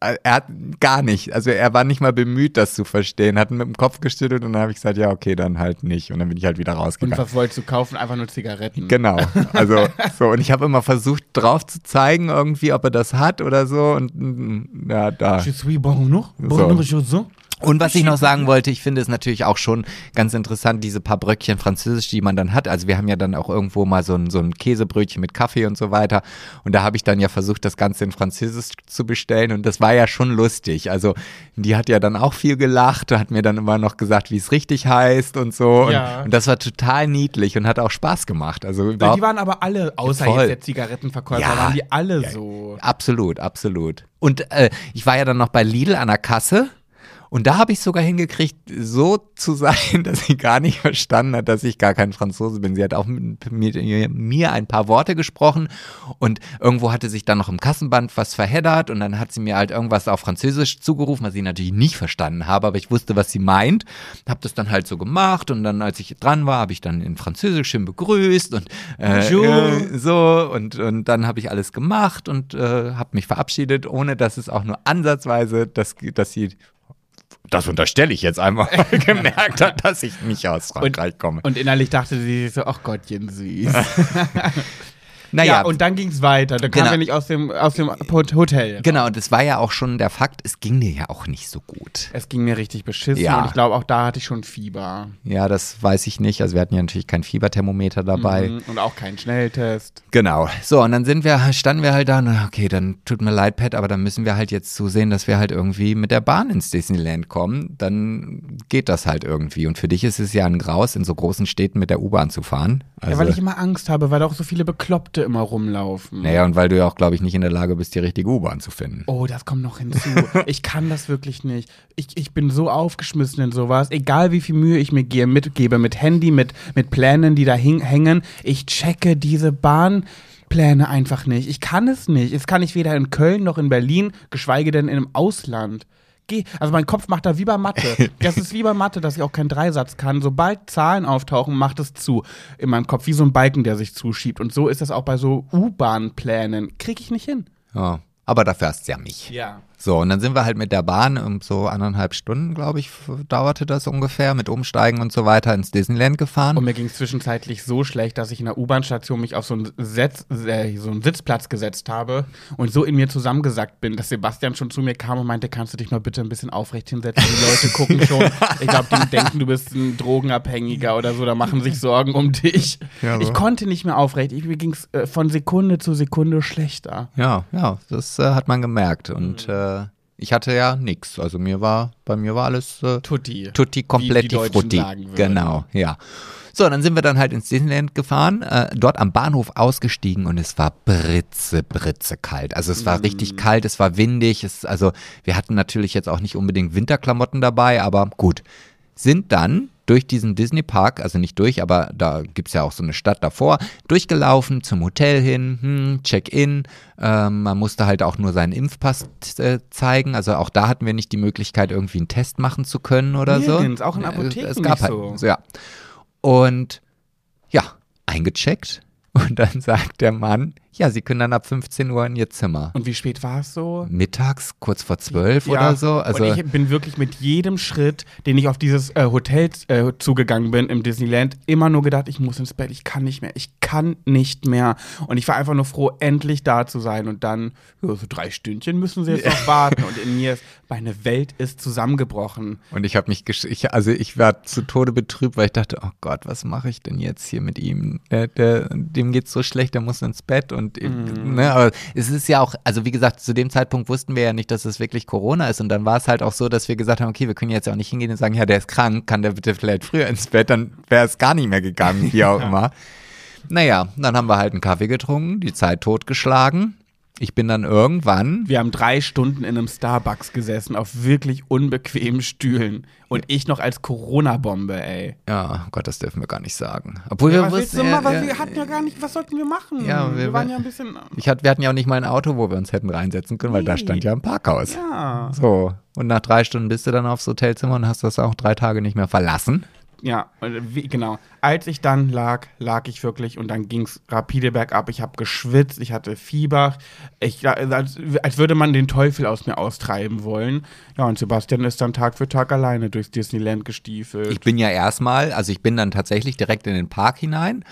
er hat gar nicht, also er war nicht mal bemüht, das zu verstehen, hat mit dem Kopf geschüttelt und dann habe ich gesagt, ja, okay, dann halt nicht. Und dann bin ich halt wieder Und rausgegangen. was wolltest du kaufen? Einfach nur Zigaretten. Genau. *laughs* Also so und ich habe immer versucht drauf zu zeigen irgendwie, ob er das hat oder so und mm, ja, da. Je suis bon, noch? Bon, So. Und was ich noch sagen wollte, ich finde es natürlich auch schon ganz interessant, diese paar Bröckchen Französisch, die man dann hat. Also wir haben ja dann auch irgendwo mal so ein, so ein Käsebrötchen mit Kaffee und so weiter. Und da habe ich dann ja versucht, das Ganze in Französisch zu bestellen. Und das war ja schon lustig. Also die hat ja dann auch viel gelacht, hat mir dann immer noch gesagt, wie es richtig heißt und so. Ja. Und, und das war total niedlich und hat auch Spaß gemacht. Also Die waren aber alle, außer Voll. jetzt der Zigarettenverkäufer, Ja. waren die alle so. Absolut, absolut. Und äh, ich war ja dann noch bei Lidl an der Kasse. Und da habe ich sogar hingekriegt, so zu sein, *laughs* dass sie gar nicht verstanden hat, dass ich gar kein Franzose bin. Sie hat auch mit mir ein paar Worte gesprochen und irgendwo hatte sich dann noch im Kassenband was verheddert und dann hat sie mir halt irgendwas auf Französisch zugerufen, was ich natürlich nicht verstanden habe, aber ich wusste, was sie meint. Habe das dann halt so gemacht und dann, als ich dran war, habe ich dann in Französisch schön begrüßt und äh, äh, so und, und dann habe ich alles gemacht und äh, habe mich verabschiedet, ohne dass es auch nur ansatzweise, dass, dass sie, das unterstelle ich jetzt einfach, *laughs* gemerkt hat, dass ich nicht aus Frankreich komme. Und innerlich dachte sie sich so, ach Gottchen, süß. *laughs* naja, Ja, und dann ging's weiter. Da kam Genau. wir nicht aus dem, aus dem Hotel. genau, und es war ja auch schon der Fakt, es ging dir ja auch nicht so gut. Es ging mir richtig beschissen Ja. und ich glaube, auch da hatte ich schon Fieber. Ja, das weiß ich nicht. Also wir hatten ja natürlich kein Fieberthermometer dabei. Mhm. Und auch keinen Schnelltest. Genau. So, und dann sind wir, standen wir halt da, und, okay, dann tut mir leid, Pat, aber dann müssen wir halt jetzt zusehen, dass wir halt irgendwie mit der Bahn ins Disneyland kommen. Dann geht das halt irgendwie. Und für dich ist es ja ein Graus, in so großen Städten mit der U-Bahn zu fahren. Also, ja, weil ich immer Angst habe, weil da auch so viele Bekloppte immer rumlaufen. naja, und weil du ja auch, glaube ich, nicht in der Lage bist, die richtige U-Bahn zu finden. Oh, das kommt noch hinzu. *laughs* ich kann das wirklich nicht. Ich, ich bin so aufgeschmissen in sowas. Egal wie viel Mühe ich mir gehe, mitgebe, mit Handy, mit, mit Plänen, die da hängen. Ich checke diese Bahnpläne einfach nicht. Ich kann es nicht. Es kann ich weder in Köln noch in Berlin, geschweige denn im Ausland. Geh, also mein Kopf macht da wie bei Mathe. *laughs* Das ist wie bei Mathe, dass ich auch keinen Dreisatz kann. Sobald Zahlen auftauchen, macht es zu in meinem Kopf, wie so ein Balken, der sich zuschiebt. Und so ist das auch bei so U-Bahn-Plänen. Krieg ich nicht hin. Ja. Aber dafür hast du ja mich. Ja. So, und dann sind wir halt mit der Bahn um so anderthalb Stunden, glaube ich, dauerte das ungefähr, mit Umsteigen und so weiter ins Disneyland gefahren. Und mir ging es zwischenzeitlich so schlecht, dass ich in der U-Bahn-Station mich auf so einen, Setz, äh, so einen Sitzplatz gesetzt habe und so in mir zusammengesackt bin, dass Sebastian schon zu mir kam und meinte, kannst du dich mal bitte ein bisschen aufrecht hinsetzen? Die Leute gucken schon. Ich glaube, die denken, du bist ein Drogenabhängiger oder so, da machen sich Sorgen um dich. Ja, so. ich konnte nicht mehr aufrecht. Ich, mir ging es äh, von Sekunde zu Sekunde schlechter. Ja, ja, das äh, hat man gemerkt. Und äh, ich hatte ja nichts. Also mir war, bei mir war alles äh, Tutti. tutti Deutschen frutti. Genau, ja. So, dann sind wir dann halt ins Disneyland gefahren, äh, dort am Bahnhof ausgestiegen und es war britze, britze kalt. Also es war Mm. richtig kalt, es war windig. Es, also wir hatten natürlich jetzt auch nicht unbedingt Winterklamotten dabei, aber gut. Sind dann durch diesen Disney-Park, also nicht durch, aber da gibt's ja auch so eine Stadt davor, durchgelaufen zum Hotel hin, hm, Check-in. Ähm, man musste halt auch nur seinen Impfpass äh, zeigen. Also auch da hatten wir nicht die Möglichkeit, irgendwie einen Test machen zu können oder Nirgends, so. auch in Äh, Apotheken es gab nicht halt, so. Ja. Und ja, eingecheckt. Und dann *laughs* sagt der Mann, ja, Sie können dann ab 15 Uhr in Ihr Zimmer. Und wie spät war es so? Mittags, kurz vor 12 Ja, oder so. Also, und ich bin wirklich mit jedem Schritt, den ich auf dieses äh, Hotel äh, zugegangen bin im Disneyland, immer nur gedacht, ich muss ins Bett, ich kann nicht mehr, ich kann nicht mehr. Und ich war einfach nur froh, endlich da zu sein. Und dann, ja, so drei Stündchen müssen sie jetzt noch *laughs* warten. Und in mir ist, meine Welt ist zusammengebrochen. Und ich habe mich, gesch ich, also ich war zu Tode betrübt, weil ich dachte, oh Gott, was mache ich denn jetzt hier mit ihm? Der, der, dem geht's so schlecht, der muss ins Bett und ne, aber es ist ja auch, also wie gesagt, zu dem Zeitpunkt wussten wir ja nicht, dass es wirklich Corona ist und dann war es halt auch so, dass wir gesagt haben, okay, wir können jetzt auch nicht hingehen und sagen, ja, der ist krank, kann der bitte vielleicht früher ins Bett, dann wäre es gar nicht mehr gegangen, wie *laughs* auch immer. Naja, dann haben wir halt einen Kaffee getrunken, die Zeit totgeschlagen. Ich bin dann irgendwann Wir haben drei Stunden in einem Starbucks gesessen, auf wirklich unbequemen Stühlen. Und ich noch als Corona-Bombe, ey. Ja, oh Gott, das dürfen wir gar nicht sagen. Obwohl Ja, wir was wussten, ja, ja, wir hatten ja gar nicht, was sollten wir machen? Ja, wir, wir- waren ja ein bisschen. ich hatte, wir hatten ja auch nicht mal ein Auto, wo wir uns hätten reinsetzen können, weil da Nee. stand ja ein Parkhaus. Ja. So, und nach drei Stunden bist du dann aufs Hotelzimmer und hast das auch drei Tage nicht mehr verlassen. Ja, und wie, genau. Als ich dann lag, lag ich wirklich und dann ging es rapide bergab. Ich habe geschwitzt, ich hatte Fieber. Ich, als, als würde man den Teufel aus mir austreiben wollen. Ja, und Sebastian ist dann Tag für Tag alleine durchs Disneyland gestiefelt. Ich bin ja erstmal, also ich bin dann tatsächlich direkt in den Park hinein,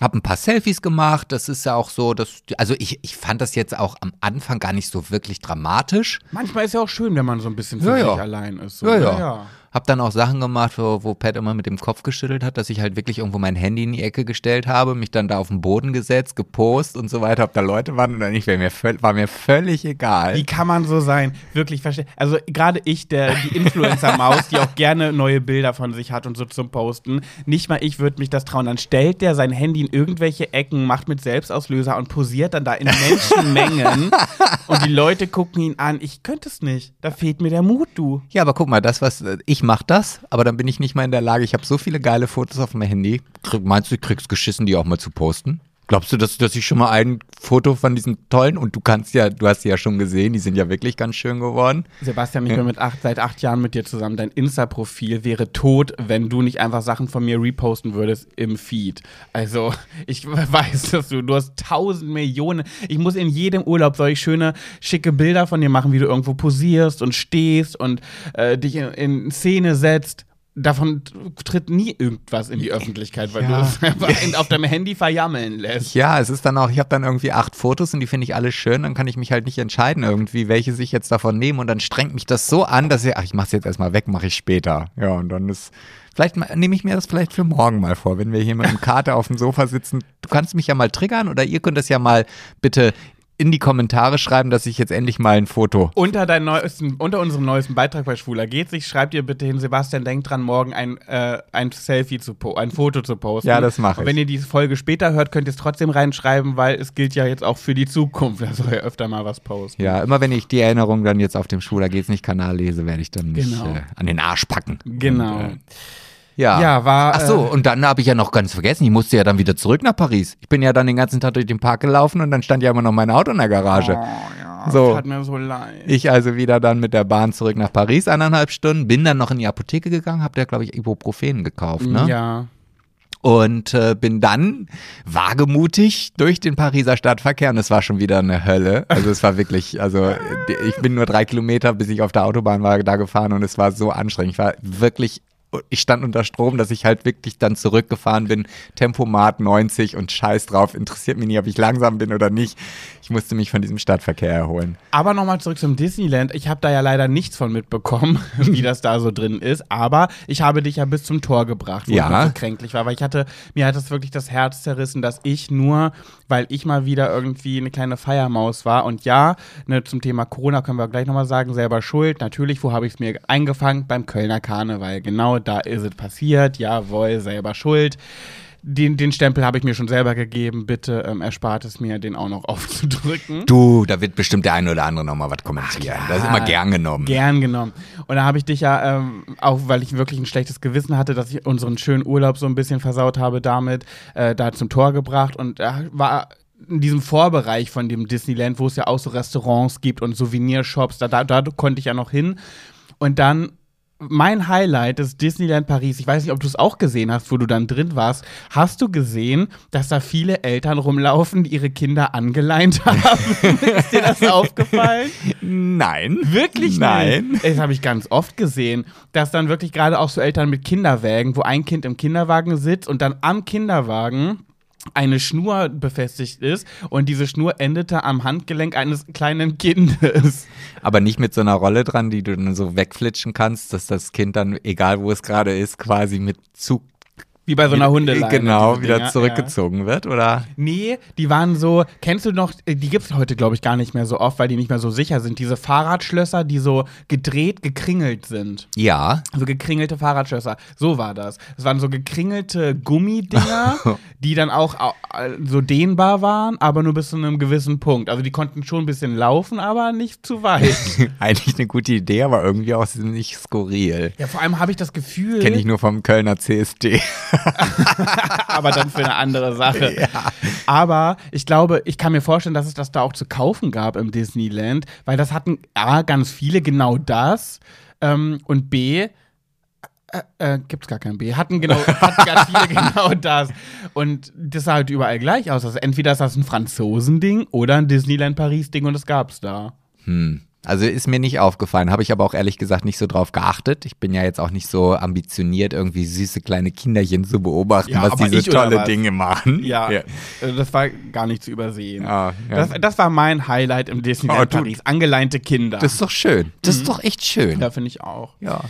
habe ein paar Selfies gemacht. Das ist ja auch so, dass, also ich, ich fand das jetzt auch am Anfang gar nicht so wirklich dramatisch. Manchmal ist ja auch schön, wenn man so ein bisschen für Ja, sich ja. allein ist. So. Ja, ja. Hab dann auch Sachen gemacht, wo, wo Pat immer mit dem Kopf geschüttelt hat, dass ich halt wirklich irgendwo mein Handy in die Ecke gestellt habe, mich dann da auf den Boden gesetzt, gepost und so weiter, ob da Leute waren oder nicht, war mir, war mir völlig egal. Wie kann man so sein? Wirklich verstehen. Also gerade ich, der die Influencer-Maus, die auch gerne neue Bilder von sich hat und so zum Posten. Nicht mal ich würde mich das trauen. Dann stellt der sein Handy in irgendwelche Ecken, macht mit Selbstauslöser und posiert dann da in Menschenmengen. *laughs* und die Leute gucken ihn an. Ich könnte es nicht. Da fehlt mir der Mut, du. Ja, aber guck mal, das was äh, ich mach das, aber dann bin ich nicht mal in der Lage. Ich habe so viele geile Fotos auf meinem Handy. Krieg, meinst du, du kriegst geschissen, die auch mal zu posten? Glaubst du, dass, dass ich schon mal ein Foto von diesen tollen und du kannst ja, du hast sie ja schon gesehen, die sind ja wirklich ganz schön geworden. Sebastian, ich bin mit acht, seit acht Jahren mit dir zusammen. Dein Insta-Profil wäre tot, wenn du nicht einfach Sachen von mir reposten würdest im Feed. Also, ich *laughs* weiß, dass du, du hast tausend Millionen. Ich muss in jedem Urlaub solche schöne, schicke Bilder von dir machen, wie du irgendwo posierst und stehst und äh, dich in, in Szene setzt. Davon tritt nie irgendwas in die Öffentlichkeit, weil Ja. du *laughs* es auf deinem Handy verjammeln lässt. Ja, es ist dann auch, ich habe dann irgendwie acht Fotos und die finde ich alle schön, dann kann ich mich halt nicht entscheiden irgendwie, welche sich jetzt davon nehmen und dann strengt mich das so an, dass ich, ach, ich mach's jetzt erstmal weg, mache ich später. Ja, und dann ist, vielleicht nehme ich mir das vielleicht für morgen mal vor, wenn wir hier mit einem *laughs* Kater auf dem Sofa sitzen. Du kannst mich ja mal triggern oder ihr könnt das ja mal bitte in die Kommentare schreiben, dass ich jetzt endlich mal ein Foto. Unter, deinem neuesten, unter unserem neuesten Beitrag bei Schwuler geht sich, schreibt ihr bitte hin, Sebastian, denkt dran, morgen ein, äh, ein Selfie zu po ein Foto zu posten. Ja, das mach Und ich. wenn ihr die Folge später hört, könnt ihr es trotzdem reinschreiben, weil es gilt ja jetzt auch für die Zukunft. Da soll ja öfter mal was posten. Ja, immer wenn ich die Erinnerung dann jetzt auf dem Schwuler geht's nicht Kanal lese, werde ich dann mich Genau. äh, an den Arsch packen. Genau. Und, äh, ja. Ja, war, Ach so, äh, und dann habe ich ja noch ganz vergessen, ich musste ja dann wieder zurück nach Paris. Ich bin ja dann den ganzen Tag durch den Park gelaufen und dann stand ja immer noch mein Auto in der Garage. Oh, ja, So. Tat mir so leid. Ich also wieder dann mit der Bahn zurück nach Paris, eineinhalb Stunden, bin dann noch in die Apotheke gegangen, hab da, glaube ich, Ibuprofen gekauft, ne? Ja. und äh, bin dann wagemutig durch den Pariser Stadtverkehr und es war schon wieder eine Hölle. Also es war wirklich, also ich bin nur drei Kilometer, bis ich auf der Autobahn war, da gefahren und es war so anstrengend. Ich war wirklich ich stand unter Strom, dass ich halt wirklich dann zurückgefahren bin, Tempomat 90 und scheiß drauf, interessiert mich nicht, ob ich langsam bin oder nicht. Ich musste mich von diesem Stadtverkehr erholen. Aber nochmal zurück zum Disneyland. Ich habe da ja leider nichts von mitbekommen, *laughs* wie das da so drin ist. Aber ich habe dich ja bis zum Tor gebracht, wo Ja. ich so kränklich war. Weil ich hatte, mir hat das wirklich das Herz zerrissen, dass ich nur, weil ich mal wieder irgendwie eine kleine Feiermaus war. Und ja, ne, zum Thema Corona können wir gleich nochmal sagen, selber schuld. Natürlich, wo habe ich es mir eingefangen? Beim Kölner Karneval. Genau da ist es passiert. Jawohl, selber schuld. Den, den Stempel habe ich mir schon selber gegeben. Bitte ähm, erspart es mir, den auch noch *laughs* aufzudrücken. Du, da wird bestimmt der eine oder andere nochmal was kommentieren. Ach, das ist ja. immer gern genommen. Gern genommen. Und da habe ich dich ja, ähm, auch weil ich wirklich ein schlechtes Gewissen hatte, dass ich unseren schönen Urlaub so ein bisschen versaut habe damit, äh, da zum Tor gebracht und äh, war in diesem Vorbereich von dem Disneyland, wo es ja auch so Restaurants gibt und Souvenirshops, da, da, da konnte ich ja noch hin. Und dann mein Highlight ist Disneyland Paris. Ich weiß nicht, ob du es auch gesehen hast, wo du dann drin warst. Hast du gesehen, dass da viele Eltern rumlaufen, die ihre Kinder angeleint *laughs* haben? ist dir das aufgefallen? Nein. Wirklich Nein. nicht. Das habe ich ganz oft gesehen, dass dann wirklich gerade auch so Eltern mit Kinderwägen, wo ein Kind im Kinderwagen sitzt und dann am Kinderwagen eine Schnur befestigt ist und diese Schnur endete am Handgelenk eines kleinen Kindes. Aber nicht mit so einer Rolle dran, die du dann so wegflitschen kannst, dass das Kind dann, egal wo es gerade ist, quasi mit Zug Wie bei so einer Hundeleine. Genau, wieder Dinger, zurückgezogen wird, oder? Ja. Nee, die waren so, kennst du noch, äh, die gibt es heute, glaube ich, gar nicht mehr so oft, weil die nicht mehr so sicher sind. Diese Fahrradschlösser, die so gedreht, gekringelt sind. Ja. So gekringelte Fahrradschlösser. So war das. Es waren so gekringelte Gummidinger, *laughs* die dann auch au- äh, so dehnbar waren, aber nur bis zu einem gewissen Punkt. Also die konnten schon ein bisschen laufen, aber nicht zu weit. *laughs* Eigentlich eine gute Idee, aber irgendwie auch ziemlich skurril. ja, vor allem habe ich das Gefühl, Kenne ich nur vom Kölner CSD. *laughs* aber dann für eine andere Sache. Aber ich glaube, ich kann mir vorstellen, dass es das da auch zu kaufen gab im Disneyland, weil das hatten A, ganz viele genau das ähm, und B, äh, äh, gibt's gar kein B. Hatten genau, *laughs* hatten ganz viele genau das. Und das sah halt überall gleich aus. Also entweder ist das ein Franzosending oder ein Disneyland Paris-Ding und das gab's da. Hm. Also ist mir nicht aufgefallen, habe ich aber auch ehrlich gesagt nicht so drauf geachtet. Ich bin ja jetzt auch nicht so ambitioniert, irgendwie süße kleine Kinderchen zu beobachten, Ja, was diese tolle was? Dinge machen. Ja, Also das war gar nicht zu übersehen. Ja, ja. Das, das war mein Highlight im Disneyland Oh, Paris. Angeleinte Kinder. Das ist doch schön. Das ist doch echt schön. ja, finde ich auch. Ja.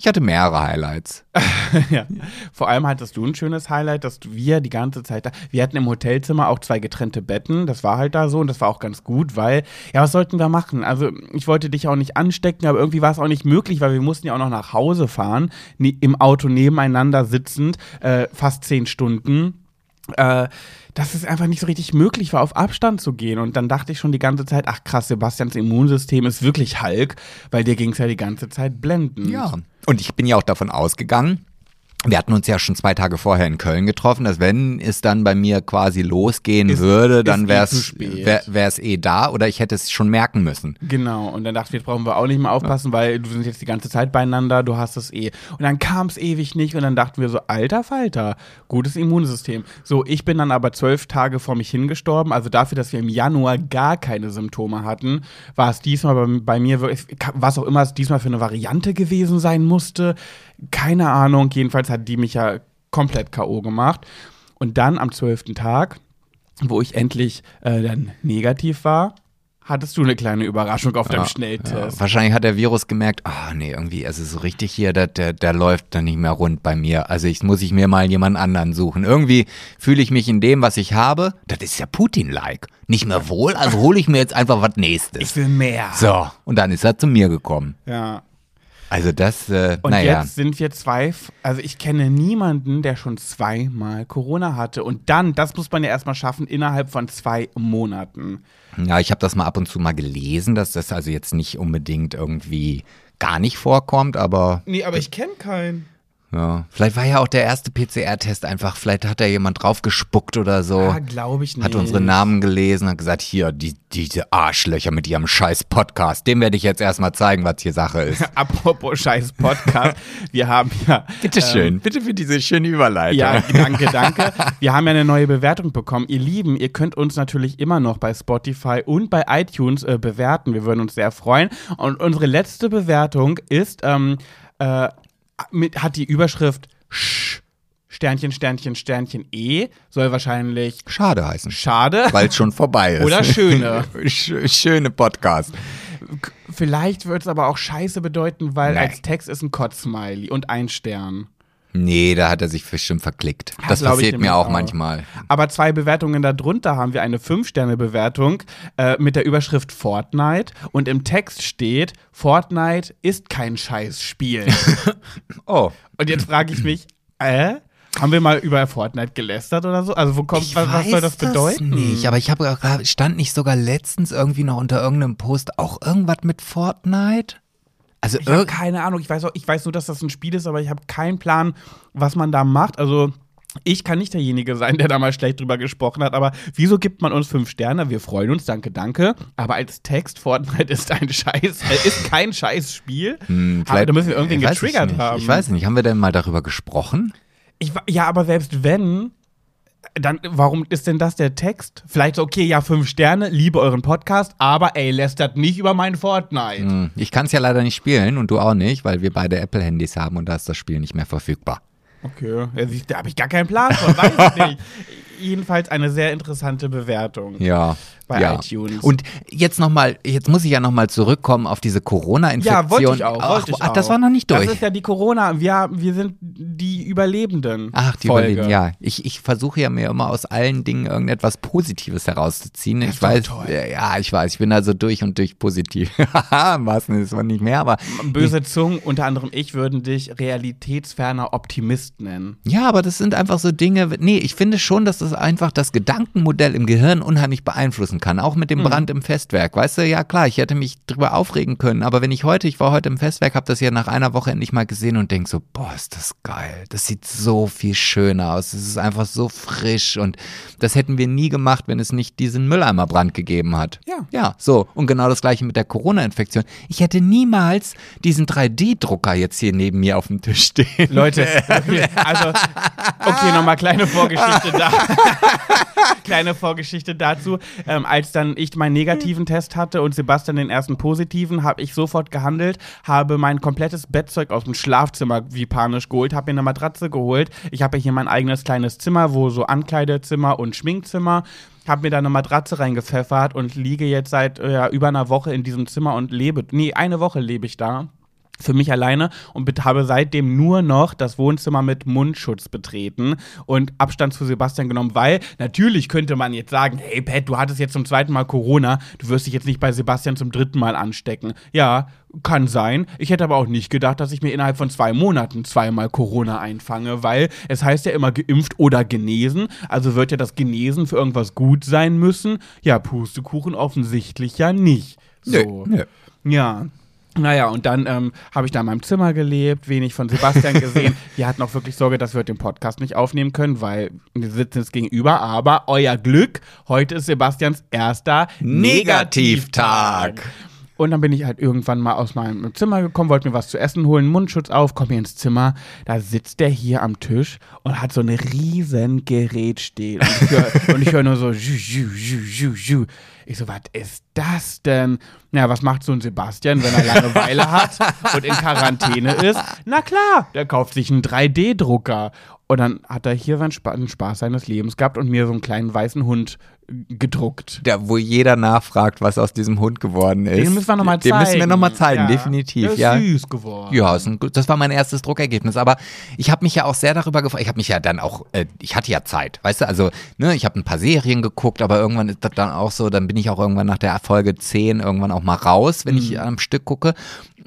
Ich hatte mehrere Highlights. *laughs* ja. Vor allem hattest du ein schönes Highlight, dass wir die ganze Zeit da. Wir hatten im Hotelzimmer auch zwei getrennte Betten. Das war halt da so und das war auch ganz gut, weil, ja, was sollten wir machen? Also, ich wollte dich auch nicht anstecken, aber irgendwie war es auch nicht möglich, weil wir mussten ja auch noch nach Hause fahren, im Auto nebeneinander sitzend, äh, fast zehn Stunden. Äh, dass es einfach nicht so richtig möglich war, auf Abstand zu gehen. Und dann dachte ich schon die ganze Zeit, ach krass, Sebastians Immunsystem ist wirklich Hulk, weil dir ging es ja die ganze Zeit blendend. Ja. Und ich bin ja auch davon ausgegangen, wir hatten uns ja schon zwei Tage vorher in Köln getroffen, dass wenn es dann bei mir quasi losgehen Ist- würde, dann eh wäre es wär, eh da oder ich hätte es schon merken müssen. Genau, und dann dachte ich, jetzt brauchen wir auch nicht mehr aufpassen, weil du sind jetzt die ganze Zeit beieinander, du hast es eh. Und dann kam es ewig nicht und dann dachten wir so, alter Falter, gutes Immunsystem. So, ich bin dann aber zwölf Tage vor mich hingestorben, also dafür, dass wir im Januar gar keine Symptome hatten, war es diesmal bei, bei mir wirklich, was auch immer es diesmal für eine Variante gewesen sein musste, keine Ahnung, jedenfalls hat die mich ja komplett K.O. gemacht. Und dann am zwölften Tag, wo ich endlich äh, dann negativ war, hattest du eine kleine Überraschung auf deinem Ja, Schnelltest. Ja, wahrscheinlich hat der Virus gemerkt, ah nee, irgendwie, also so richtig hier, der, der, der läuft dann nicht mehr rund bei mir. Also ich muss ich mir mal jemand anderen suchen. Irgendwie fühle ich mich in dem, was ich habe, das ist ja Putin-like. Nicht mehr wohl, also hole ich mir jetzt einfach was nächstes. Ich will mehr. So, und dann ist er zu mir gekommen. Ja. Also das, äh, Und naja. jetzt sind wir zwei, also ich kenne niemanden, der schon zweimal Corona hatte. Und dann, das muss man ja erstmal schaffen, innerhalb von zwei Monaten. Ja, ich habe das mal ab und zu mal gelesen, dass das also jetzt nicht unbedingt irgendwie gar nicht vorkommt, aber Nee, aber ich kenne keinen. Ja. Vielleicht war ja auch der erste PCR-Test einfach, vielleicht hat da jemand drauf gespuckt oder so. Ah, glaube ich nicht. Hat unsere Namen gelesen, hat gesagt, hier, die, diese Arschlöcher mit ihrem scheiß Podcast, dem werde ich jetzt erstmal zeigen, was hier Sache ist. *laughs* Apropos scheiß Podcast, *laughs* wir haben ja. Bitte schön, bitte für diese schöne Überleitung. Ja, *laughs* danke, danke. Wir haben ja eine neue Bewertung bekommen. Ihr Lieben, ihr könnt uns natürlich immer noch bei Spotify und bei iTunes äh, bewerten. Wir würden uns sehr freuen. Und unsere letzte Bewertung ist, ähm, äh, mit, hat die Überschrift Sch, Sternchen, Sternchen, Sternchen E, soll wahrscheinlich Schade heißen. schade Weil es schon vorbei ist. oder schöne. *laughs* Sch- Schöne Podcast. Vielleicht wird es aber auch scheiße bedeuten, weil Nee. als Text ist ein Kotzsmiley und ein Stern. Nee, da hat er sich bestimmt verklickt. Ja, Das passiert mir auch auch. manchmal. Aber zwei Bewertungen darunter haben wir eine 5-Sterne-Bewertung äh, mit der Überschrift Fortnite und im Text steht, Fortnite ist kein Scheißspiel. *laughs* Oh. und jetzt frage ich mich, äh? Haben wir mal über Fortnite gelästert oder so? Also wo kommt, was, was soll das bedeuten? nicht, aber ich habe stand nicht sogar letztens irgendwie noch unter irgendeinem Post auch irgendwas mit Fortnite? Also Ich habe keine Ahnung. Ich weiß, auch, ich weiß nur, dass das ein Spiel ist, aber ich habe keinen Plan, was man da macht. Also ich kann nicht derjenige sein, der da mal schlecht drüber gesprochen hat, aber wieso gibt man uns fünf Sterne? Wir freuen uns, danke, danke. Aber als Text, Fortnite ist ein Scheiß, äh, ist kein Scheißspiel. Hm, Aber da müssen wir irgendwen getriggert haben. Ich weiß nicht, haben wir denn mal darüber gesprochen? Ich, ja, aber selbst wenn, dann, warum ist denn das der Text? Vielleicht, so, okay, ja, fünf Sterne, liebe euren Podcast, aber ey, lästert nicht über mein Fortnite. Hm, Ich kann es ja leider nicht spielen und du auch nicht, weil wir beide Apple-Handys haben und da ist das Spiel nicht mehr verfügbar. Okay, da habe ich gar keinen Plan von, weiß ich *laughs* nicht. Jedenfalls eine sehr interessante Bewertung. Ja. Bei ja. iTunes. Und jetzt nochmal, jetzt muss ich ja nochmal zurückkommen auf diese Corona-Infektion. Ja, wollte ich auch. Ach, Wollte ich ach, das war noch nicht durch. Das ist ja die Corona. Wir, wir sind die Überlebenden. Ach, die Folge. Überleben, ja. Ich, ich versuche ja mir immer aus allen Dingen irgendetwas Positives herauszuziehen. Ich ist weiß, toll. ja, ich weiß, ich bin also durch und durch positiv. Haha, *laughs* Im wahrsten Sinne des Wortes nicht mehr, aber Böse Zungen, unter anderem ich, würden dich realitätsferner Optimist nennen. ja, aber das sind einfach so Dinge. Nee, ich finde schon, dass das einfach das Gedankenmodell im Gehirn unheimlich beeinflussen kann. Auch mit dem Brand im Festwerk. Weißt du, ja klar, ich hätte mich drüber aufregen können, aber wenn ich heute, ich war heute im Festwerk, habe das ja nach einer Woche endlich mal gesehen und denk so, boah, ist das geil. Das sieht so viel schöner aus. Es ist einfach so frisch und das hätten wir nie gemacht, wenn es nicht diesen Mülleimerbrand gegeben hat. Ja. Ja, so. Und genau das gleiche mit der Corona-Infektion. Ich hätte niemals diesen 3D-Drucker jetzt hier neben mir auf dem Tisch stehen. Leute, *laughs* also, okay, nochmal kleine Vorgeschichte da. *laughs* kleine Vorgeschichte dazu. Ähm, als dann ich meinen negativen Test hatte und Sebastian den ersten positiven, habe ich sofort gehandelt, habe mein komplettes Bettzeug aus dem Schlafzimmer wie panisch geholt, habe mir eine Matratze geholt. Ich habe ja hier mein eigenes kleines Zimmer, wo so Ankleidezimmer und Schminkzimmer. Habe mir da eine Matratze reingepfeffert und liege jetzt seit äh, über einer Woche in diesem Zimmer und lebe. Nee, eine Woche lebe ich da für mich alleine und habe seitdem nur noch das Wohnzimmer mit Mundschutz betreten und Abstand zu Sebastian genommen, weil natürlich könnte man jetzt sagen, hey Pat, du hattest jetzt zum zweiten Mal Corona, du wirst dich jetzt nicht bei Sebastian zum dritten Mal anstecken. Ja, kann sein. Ich hätte aber auch nicht gedacht, dass ich mir innerhalb von zwei Monaten zweimal Corona einfange, weil es heißt ja immer geimpft oder genesen, also wird ja das Genesen für irgendwas gut sein müssen. Ja, Pustekuchen offensichtlich ja nicht. So. Nö, nö. Ja. Naja, und dann ähm, habe ich da in meinem Zimmer gelebt, wenig von Sebastian gesehen. *laughs* Wir hatten auch wirklich Sorge, dass wir den Podcast nicht aufnehmen können, weil wir sitzen jetzt gegenüber. Aber euer Glück, heute ist Sebastians erster Negativtag. Und dann bin ich halt irgendwann mal aus meinem Zimmer gekommen, wollte mir was zu essen holen, Mundschutz auf, komme hier ins Zimmer. Da sitzt der hier am Tisch und hat so ein riesen Gerät stehen. Und ich höre *laughs* hör nur so, ju, ju, ju, ju. Ich so, was ist das denn? Ja, was macht so ein Sebastian, wenn er Langeweile hat und in Quarantäne ist? Na klar, der kauft sich einen 3D-Drucker. Und dann hat er hier seinen Spaß seines Lebens gehabt und mir so einen kleinen weißen Hund gedruckt. Da, wo jeder nachfragt, was aus diesem Hund geworden ist. Den müssen wir nochmal zeigen. Den müssen wir nochmal zeigen, Ja. definitiv. Der ist ja. süß geworden. Ja, das war mein erstes Druckergebnis. Aber ich habe mich ja auch sehr darüber gefreut. Ich habe mich ja dann auch, äh, ich hatte ja Zeit, weißt du, also ne, ich habe ein paar Serien geguckt, aber irgendwann ist das dann auch so, dann bin ich auch irgendwann nach der Folge 10 irgendwann auch mal raus, wenn ich am Stück gucke.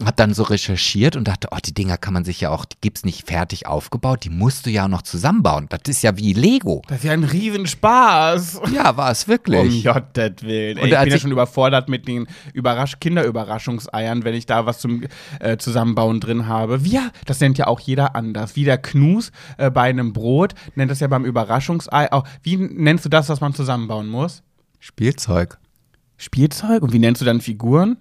Hab dann so recherchiert und dachte, oh, die Dinger kann man sich ja auch, die gibt's nicht fertig aufgebaut, die musst du ja auch noch zusammenbauen. Das ist ja wie Lego. Das ist ja ein Riesenspaß. Ja, war Um wirklich. Jottet Willen. Ey, Und ich bin ja schon überfordert mit den Überrasch Kinderüberraschungseiern, wenn ich da was zum äh, Zusammenbauen drin habe. Wir, das nennt ja auch jeder anders. Wie der Knus äh, bei einem Brot nennt das ja beim Überraschungsei auch. Wie nennst du das, was man zusammenbauen muss? Spielzeug. Spielzeug? Und wie nennst du dann Figuren?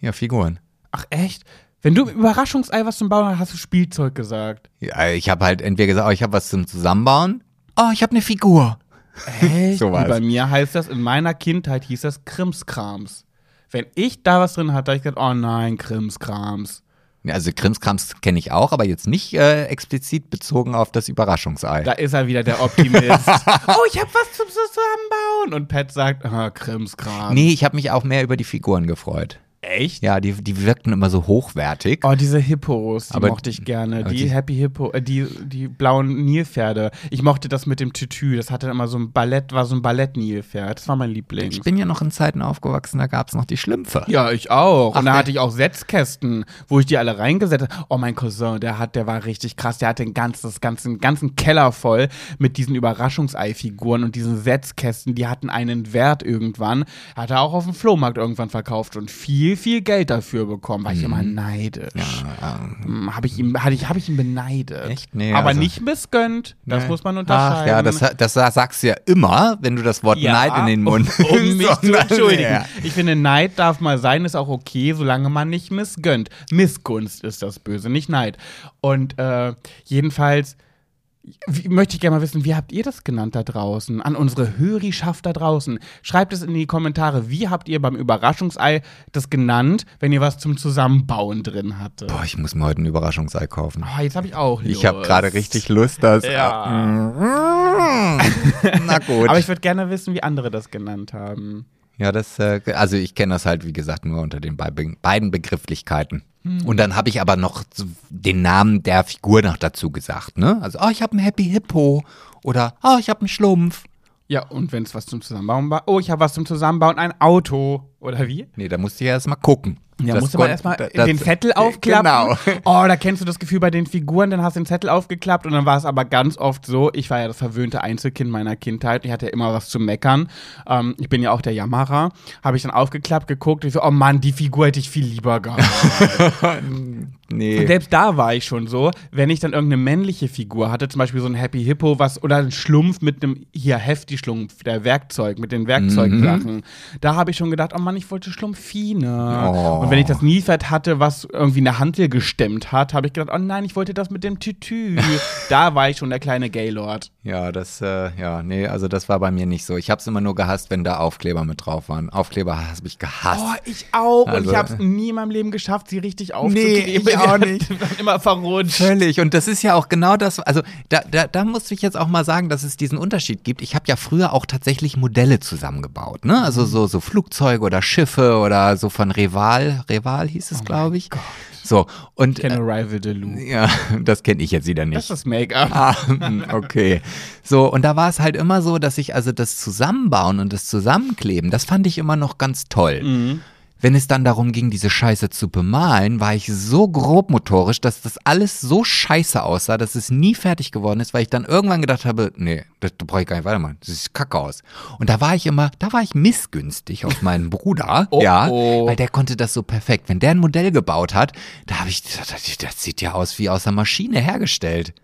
Ja, Figuren. Ach echt? Wenn du Überraschungsei was zum Bauen hast, hast du Spielzeug gesagt. Ja, ich habe halt entweder gesagt, oh, ich habe was zum Zusammenbauen. Oh, ich habe eine Figur. Echt? So bei mir heißt das, in meiner Kindheit hieß das Krimskrams. Wenn ich da was drin hatte, habe ich gesagt, oh nein, Krimskrams. Ja, Also Krimskrams kenne ich auch, aber jetzt nicht äh, explizit bezogen auf das Überraschungsei. Da ist er wieder der Optimist. *laughs* oh, ich habe was zum Zusammenbauen. Und Pat sagt, ah, Krimskrams. nee, ich habe mich auch mehr über die Figuren gefreut. Echt? Ja, die, die wirkten immer so hochwertig. Oh, diese Hippos, die Aber- mochte ich gerne. Die, die- Happy Hippo, äh, die, die blauen Nilpferde. Ich mochte das mit dem Tütü. Das hatte immer so ein Ballett, war so ein Ballett-Nilpferd. Das war mein Liebling. Ich bin ja noch in Zeiten aufgewachsen, da gab es noch die Schlümpfe. Ja, ich auch. Ach, und da der- hatte ich auch Setzkästen, wo ich die alle reingesetzt habe. Oh, mein Cousin, der hat, der war richtig krass. Der hatte den ganzen, ganzen, ganzen Keller voll mit diesen Überraschungsei-Figuren und diesen Setzkästen. Die hatten einen Wert irgendwann. Hat er auch auf dem Flohmarkt irgendwann verkauft und viel, viel Geld dafür bekommen. War ich immer neidisch. Hm, Habe ich, hatte ich, hab ich ihn beneidet. Echt? Nee, Aber also- nicht missgönnt. Das muss man unterscheiden. Ach ja, das, das sagst du ja immer, wenn du das Wort Ja, Neid in den Mund Um, um mich zu Sondern- entschuldigen. Ja. Ich finde, Neid darf mal sein, ist auch okay, solange man nicht missgönnt. Missgunst ist das Böse, nicht Neid. Und äh, jedenfalls wie, möchte ich gerne mal wissen, wie habt ihr das genannt da draußen? An unsere Hörischaft da draußen. Schreibt es in die Kommentare, wie habt ihr beim Überraschungsei das genannt, wenn ihr was zum Zusammenbauen drin hattet? Boah, ich muss mir heute ein Überraschungsei kaufen. Oh, jetzt habe ich auch Lust. Ich habe gerade richtig Lust, das. Ja. *laughs* Na gut. Aber ich würde gerne wissen, wie andere das genannt haben. Ja, das, äh, also ich kenne das halt, wie gesagt, nur unter den bei- beiden Begrifflichkeiten. Und dann habe ich aber noch den Namen der Figur noch dazu gesagt, ne? Also, oh, ich habe einen Happy Hippo oder oh, ich habe einen Schlumpf. Ja, und wenn es was zum Zusammenbauen war. Oh, ich habe was zum Zusammenbauen, ein Auto. Oder wie? Nee, da musst du ja erst mal gucken. Ja, Das musst du mal erstmal den Zettel aufklappen. Genau. Oh, da kennst du das Gefühl bei den Figuren, dann hast du den Zettel aufgeklappt und dann war es aber ganz oft so, ich war ja das verwöhnte Einzelkind meiner Kindheit, ich hatte ja immer was zu meckern. Ähm, ich bin ja auch der Jammerer. Habe ich dann aufgeklappt, geguckt, ich so, oh Mann, die Figur hätte ich viel lieber gehabt. *laughs* Nee. Und selbst da war ich schon so, wenn ich dann irgendeine männliche Figur hatte, zum Beispiel so ein Happy Hippo, was oder ein Schlumpf mit einem hier Hefti-Schlumpf, der Werkzeug mit den Werkzeugsachen, da habe ich schon gedacht, oh Mann, ich wollte Schlumpfine. Oh. Und wenn ich das Niefert hatte, was irgendwie eine Hantel gestemmt hat, habe ich gedacht, oh nein, ich wollte das mit dem Tütü. *laughs* da war ich schon der kleine Gaylord. Ja, das, äh, ja, nee, also das war bei mir nicht so. Ich habe es immer nur gehasst, wenn da Aufkleber mit drauf waren. Aufkleber habe ich gehasst. Oh, ich auch. und Also- ich habe es nie in meinem Leben geschafft, sie richtig aufzukleben. ich auch nicht. *laughs* immer verrutscht. Völlig. Und das ist ja auch genau das, also da, da, da muss ich jetzt auch mal sagen, dass es diesen Unterschied gibt. Ich habe ja früher auch tatsächlich Modelle zusammengebaut, ne? Also so, so Flugzeuge oder Schiffe oder so von Reval, Reval hieß es, glaube ich. So, und kenne äh, Rival Deluxe. ja, *laughs* das kenne ich jetzt wieder Das nicht. ist das Make-up. Ah, hm, okay. So, und da war es halt immer so, dass ich also das Zusammenbauen und das Zusammenkleben, das fand ich immer noch ganz toll. Mhm. Wenn es dann darum ging, diese Scheiße zu bemalen, war ich so grobmotorisch, dass das alles so scheiße aussah, dass es nie fertig geworden ist, weil ich dann irgendwann gedacht habe, nee, das brauche ich gar nicht weitermachen. Das sieht kacke aus. Und da war ich immer, da war ich missgünstig auf meinen Bruder. *laughs* Oh, ja, oh. weil der konnte das so perfekt. Wenn der ein Modell gebaut hat, da habe ich, das, das sieht ja aus wie aus der Maschine hergestellt.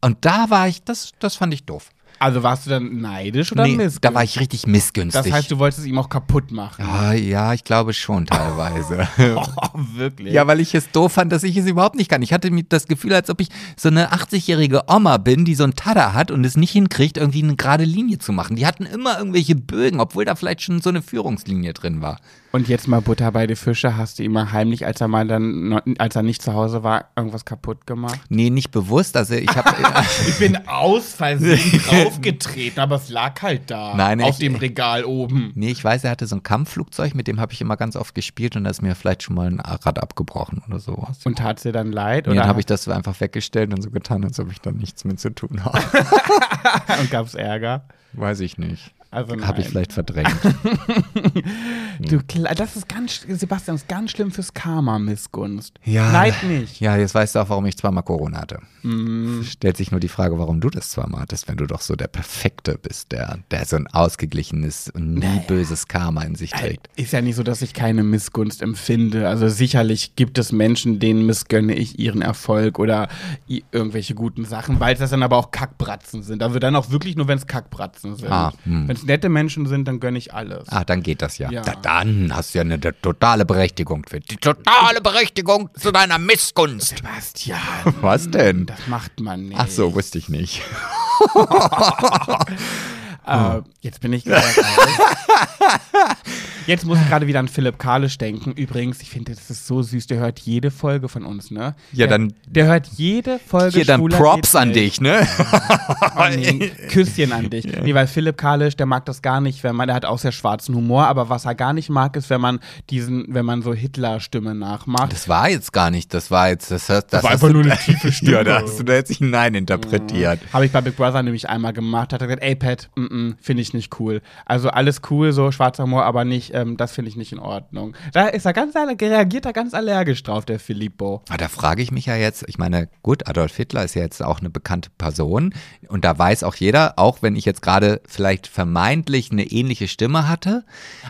Und da war ich, das, das fand ich doof. Also warst du dann neidisch oder Nee, missgünstig? da war ich richtig missgünstig. Das heißt, du wolltest es ihm auch kaputt machen. Ah, ja, ich glaube schon teilweise. *laughs* Oh, wirklich? Ja, weil ich es doof fand, dass ich es überhaupt nicht kann. Ich hatte mir das Gefühl, als ob ich so eine 80-jährige Oma bin, die so ein Tada hat und es nicht hinkriegt, irgendwie eine gerade Linie zu machen. Die hatten immer irgendwelche Bögen, obwohl da vielleicht schon so eine Führungslinie drin war. Und jetzt mal Butter bei die Fische. Hast du ihm mal heimlich, als er mal dann, als er nicht zu Hause war, irgendwas kaputt gemacht? Nee, nicht bewusst. Also ich habe *laughs* *laughs* Ich bin aus Versehen draufgetreten, aber es lag halt da. Nein, auf ich- dem Regal oben. Nee, ich weiß, er hatte so ein Kampfflugzeug, mit dem habe ich immer ganz oft gespielt und da ist mir vielleicht schon mal ein Rad abgebrochen oder sowas. Und tat dir dann leid? Nee, oder dann habe ich das einfach weggestellt und so getan, als ob ich da nichts mit zu tun habe. *laughs* und gab es Ärger? weiß ich nicht. Also Habe ich vielleicht verdrängt. *laughs* Du, kle- das ist ganz, Sebastian, das ist ganz schlimm fürs Karma, Missgunst. Ja. Neid nicht. Ja, jetzt weißt du auch, warum ich zweimal Corona hatte. Mm. Stellt sich nur die Frage, warum du das zweimal hattest, wenn du doch so der Perfekte bist, der, der so ein ausgeglichenes und nie böses Karma in sich trägt. Ist ja nicht so, dass ich keine Missgunst empfinde. Also sicherlich gibt es Menschen, denen missgönne ich ihren Erfolg oder irgendwelche guten Sachen, weil das dann aber auch Kackbratzen sind. Also dann auch wirklich nur, wenn es Kackbratzen sind. Ah, hm. Wenn es nette Menschen sind, dann gönne ich alles. Ah, dann geht das ja. Ja. Da, dann hast du ja eine totale Berechtigung für die totale Berechtigung zu deiner Missgunst. Sebastian. Was denn? Das macht man nicht. Ach so, wusste ich nicht. *laughs* *laughs* Äh, jetzt bin ich gerade. *laughs* Jetzt muss ich gerade wieder an Philipp Kalisch denken. Übrigens, ich finde, das ist so süß. Der hört jede Folge von uns, ne? Ja, der, dann- Der hört jede Folge. Hier dann Props an nicht. dich, ne? *laughs* Oh, nee, Küsschen an dich. Nee, weil Philipp Kalisch, der mag das gar nicht, wenn man, der hat auch sehr schwarzen Humor, aber was er gar nicht mag, ist, wenn man diesen, wenn man so Hitler-Stimme nachmacht. Das war jetzt gar nicht, das war jetzt, das, das, das war einfach du- nur eine *laughs* tiefe Stimme. ja, da hast du da jetzt hinein interpretiert. Habe ich bei Big Brother nämlich einmal gemacht. Hat er gesagt, ey Pat, mm -mm, finde ich nicht cool. Also alles cool, so schwarzer Humor, aber nicht, ähm, das finde ich nicht in Ordnung. Da ist er ganz, reagiert er ganz allergisch drauf, der Filippo. Aber da frage ich mich ja jetzt, ich meine, gut, Adolf Hitler ist ja jetzt auch eine bekannte Person und da weiß auch jeder, auch wenn ich jetzt gerade vielleicht vermeintlich eine ähnliche Stimme hatte,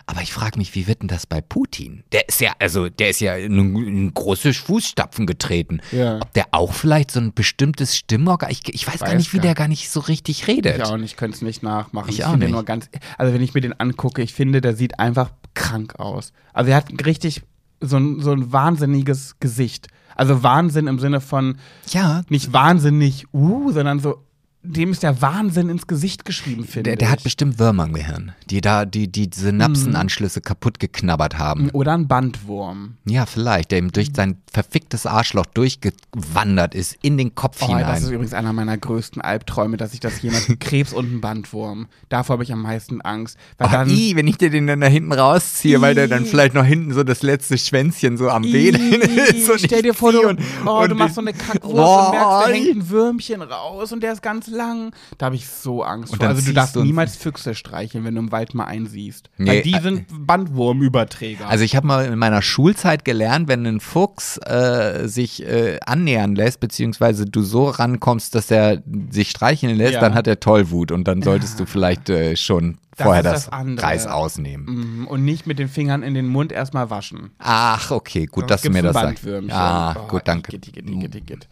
aber ich frage mich, wie wird denn das bei Putin? Der ist ja, also der ist ja in, in große Fußstapfen getreten. Ja. Ob der auch vielleicht so ein bestimmtes Stimmorgan, ich, ich weiß, gar Weiß nicht, wie gar der gar nicht so richtig redet. Ich auch nicht, könnte es nicht nachmachen. Ich auch finde nicht. nur ganz, also wenn ich mir den angucke, ich finde, der sieht einfach krank aus. Also er hat richtig so ein, so ein wahnsinniges Gesicht. Also Wahnsinn im Sinne von Ja, nicht wahnsinnig, uh, sondern so, dem ist der Wahnsinn ins Gesicht geschrieben, finde der, der hat ich. bestimmt Würmer im Gehirn, die da die, die Synapsenanschlüsse kaputt geknabbert haben. Oder ein Bandwurm. Ja, vielleicht, der ihm durch sein verficktes Arschloch durchgewandert ist, in den Kopf Oh, das ist hinein. übrigens einer meiner größten Albträume, dass ich das jemand *laughs* Krebs und ein Bandwurm. Davor habe ich am meisten Angst. Weil Oh, dann, i, wenn ich dir den dann da hinten rausziehe, weil der dann vielleicht noch hinten so das letzte Schwänzchen so am Bein ist. *laughs* Und Stell ich dir vor, du, und, oh, und du machst so ich- eine Kackwurst und merkst, da hängt ein Würmchen raus und der ist ganz lang. Da habe ich so Angst Und vor. Also du darfst du niemals Füchse streicheln, wenn du im Wald mal einsiehst. Nee, Weil die äh, sind Bandwurmüberträger. Also ich habe mal in meiner Schulzeit gelernt, wenn ein Fuchs äh, sich äh, annähern lässt, beziehungsweise du so rankommst, dass er sich streicheln lässt, Ja. dann hat er Tollwut und dann solltest du vielleicht äh, schon Das vorher das, das. Reis ausnehmen. Mhm, und nicht mit den Fingern in den Mund erstmal waschen. Ach, okay, gut, Sonst dass du mir das sagst. Ah, Oh, gut, danke. igitt, igitt, igitt, igitt.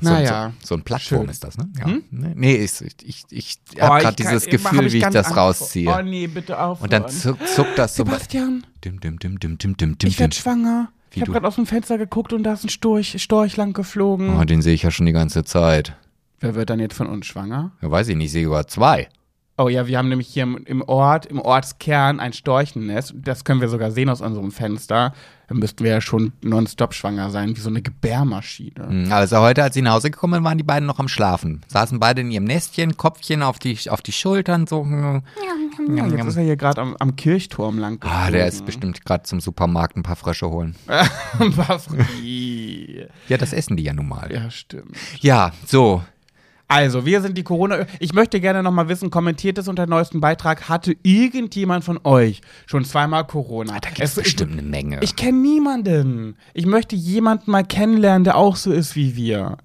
So, Naja. so, so ein Plattform Schön. ist das, ne? Ja. Nee, Nee, ich, ich, ich Oh, habe ich gerade dieses Gefühl, wie ich das Angst rausziehe. Oh nee, bitte auf. Und dann zuck, zuckt das so. Sebastian, Dim, dim, dim, dim, dim, dim, dim, ich werde schwanger. Wie ich habe du? gerade aus dem Fenster geguckt und da ist ein Storch, Storch lang geflogen. Oh, den sehe ich ja schon die ganze Zeit. Wer wird dann jetzt von uns schwanger? Ja, weiß ich nicht, ich sehe sogar zwei. Oh ja, wir haben nämlich hier im, Ort, im Ortskern ein Storchennest. Das können wir sogar sehen aus unserem Fenster. Da müssten wir ja schon nonstop schwanger sein, wie so eine Gebärmaschine. Hm, Also heute, als sie nach Hause gekommen sind, waren die beiden noch am Schlafen. Saßen beide in ihrem Nestchen, Kopfchen auf die, auf die Schultern, so. hm. Ja, jetzt ist er hier gerade am, am Kirchturm lang Ah, der ist bestimmt gerade zum Supermarkt ein paar Frösche holen. *laughs* Was? Ih. Ja, das essen die ja nun mal. ja, stimmt. Ja, so. Also, wir sind die Corona. Ich möchte gerne noch mal wissen, kommentiert es unter dem neuesten Beitrag. Hatte irgendjemand von euch schon zweimal Corona? Da gibt es bestimmt eine Menge. Ich kenne niemanden. Ich möchte jemanden mal kennenlernen, der auch so ist wie wir.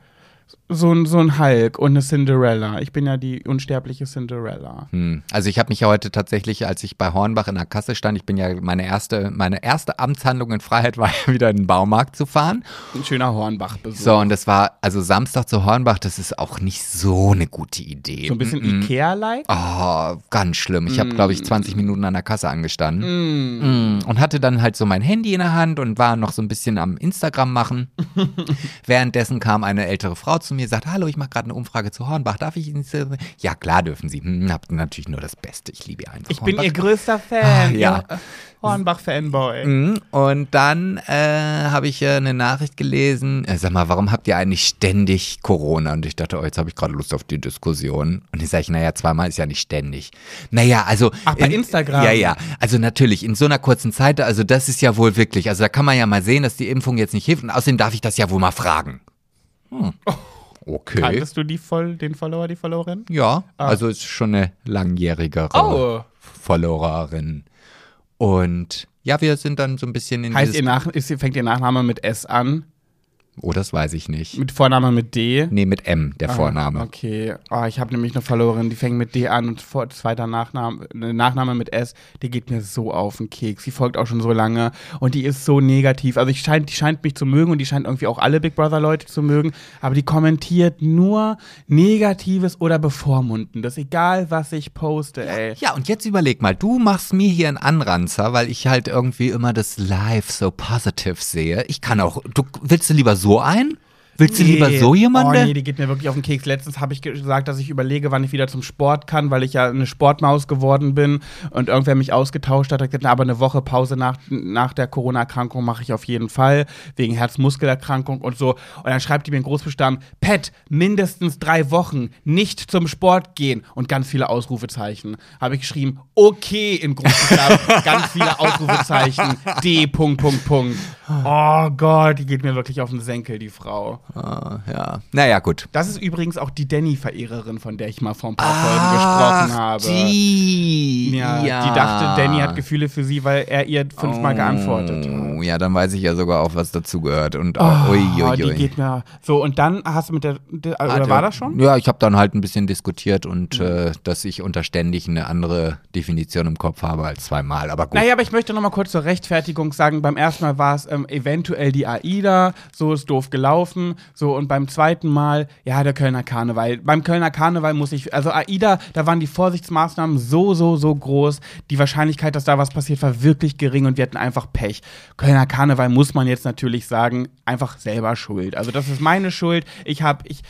So ein, so ein Hulk und eine Cinderella. Ich bin ja die unsterbliche Cinderella. Hm. Also ich habe mich ja heute tatsächlich, als ich bei Hornbach in der Kasse stand, ich bin ja meine erste, meine erste Amtshandlung in Freiheit war ja *laughs* wieder in den Baumarkt zu fahren. Ein schöner Hornbach-Besuch. So, und das war, also Samstag zu Hornbach, das ist auch nicht so eine gute Idee. So ein bisschen Mm-mm. Ikea-like. Oh, ganz schlimm. Ich habe, glaube ich, 20 Minuten an der Kasse angestanden. Mm. Und hatte dann halt so mein Handy in der Hand und war noch so ein bisschen am Instagram machen. *laughs* Währenddessen kam eine ältere Frau zu mir, sagt, hallo, ich mache gerade eine Umfrage zu Hornbach. Darf ich Ihnen... so-" Ja, klar dürfen Sie. Hm, hab natürlich nur das Beste. Ich liebe einfach Ich bin Hornbach. ihr größter Fan. Ah, ja. Hornbach-Fanboy. Mhm. Und dann äh, habe ich äh, eine Nachricht gelesen. Äh, sag mal, warum habt ihr eigentlich ständig Corona? Und ich dachte, oh, jetzt habe ich gerade Lust auf die Diskussion. Und ich sage ich, naja, zweimal ist ja nicht ständig. Naja, also. Ach, bei Instagram? Ja, ja. Also natürlich, in so einer kurzen Zeit, also das ist ja wohl wirklich, also da kann man ja mal sehen, dass die Impfung jetzt nicht hilft. Und außerdem darf ich das ja wohl mal fragen. Hm. Okay. Kanntest du die voll, den Follower, die Followerin? Ja, also ist schon eine langjährigere Oh. Followerin. Und ja, wir sind dann so ein bisschen in Heißt ihr Nach ist, fängt ihr Nachname mit S an? Oh, das weiß ich nicht. Mit Vorname mit D? Nee, mit M, der Vorname. Ah, okay. Oh, ich habe nämlich eine Followerin, die fängt mit D an und vor, zweiter Nachname, eine Nachname mit S, die geht mir so auf den Keks. Die folgt auch schon so lange und die ist so negativ. Also ich scheint, die scheint mich zu mögen und die scheint irgendwie auch alle Big Brother Leute zu mögen, aber die kommentiert nur Negatives oder Bevormundendes, egal was ich poste, ey. Ja, und jetzt überleg mal, du machst mir hier einen Anranzer, weil ich halt irgendwie immer das Live so positive sehe. Ich kann auch, du willst du lieber so ein? Willst du lieber so jemanden? Oh nee, die geht mir wirklich auf den Keks. Letztens habe ich gesagt, dass ich überlege, wann ich wieder zum Sport kann, weil ich ja eine Sportmaus geworden bin und irgendwer mich ausgetauscht hat. Hat gesagt, aber eine Woche Pause nach, nach der Corona-Erkrankung mache ich auf jeden Fall, wegen Herzmuskelerkrankung und so. Und dann schreibt die mir in Großbuchstaben, Pet, mindestens drei Wochen nicht zum Sport gehen und ganz viele Ausrufezeichen. Habe ich geschrieben, okay in Großbuchstaben, *laughs* ganz viele Ausrufezeichen, D, Punkt, Punkt, Punkt. Oh Gott, die geht mir wirklich auf den Senkel, die Frau. Ah, ja. Naja, gut. Das ist übrigens auch die Danny-Verehrerin, von der ich mal vor ein paar Folgen gesprochen habe. Die, ja, die dachte, Danny hat Gefühle für sie, weil er ihr fünfmal geantwortet hat. Oh, ja, dann weiß ich ja sogar auch, was dazugehört. Und oh, Oh, ui, ui, die ui. geht mir. So, und dann hast du mit der. der oder Hatte- war das schon? Ja, ich habe dann halt ein bisschen diskutiert und äh, dass ich unter ständig eine andere Definition im Kopf habe als zweimal. Aber gut. Naja, aber ich möchte noch mal kurz zur Rechtfertigung sagen, beim ersten Mal war es ähm, eventuell die AIDA, so ist doof gelaufen, so und beim zweiten Mal, ja, der Kölner Karneval. Beim Kölner Karneval muss ich, also AIDA, da waren die Vorsichtsmaßnahmen so, so, so groß, die Wahrscheinlichkeit, dass da was passiert, war wirklich gering und wir hatten einfach Pech. Kölner Karneval muss man jetzt natürlich sagen, einfach selber schuld. Also das ist meine Schuld. Ich habe, ich,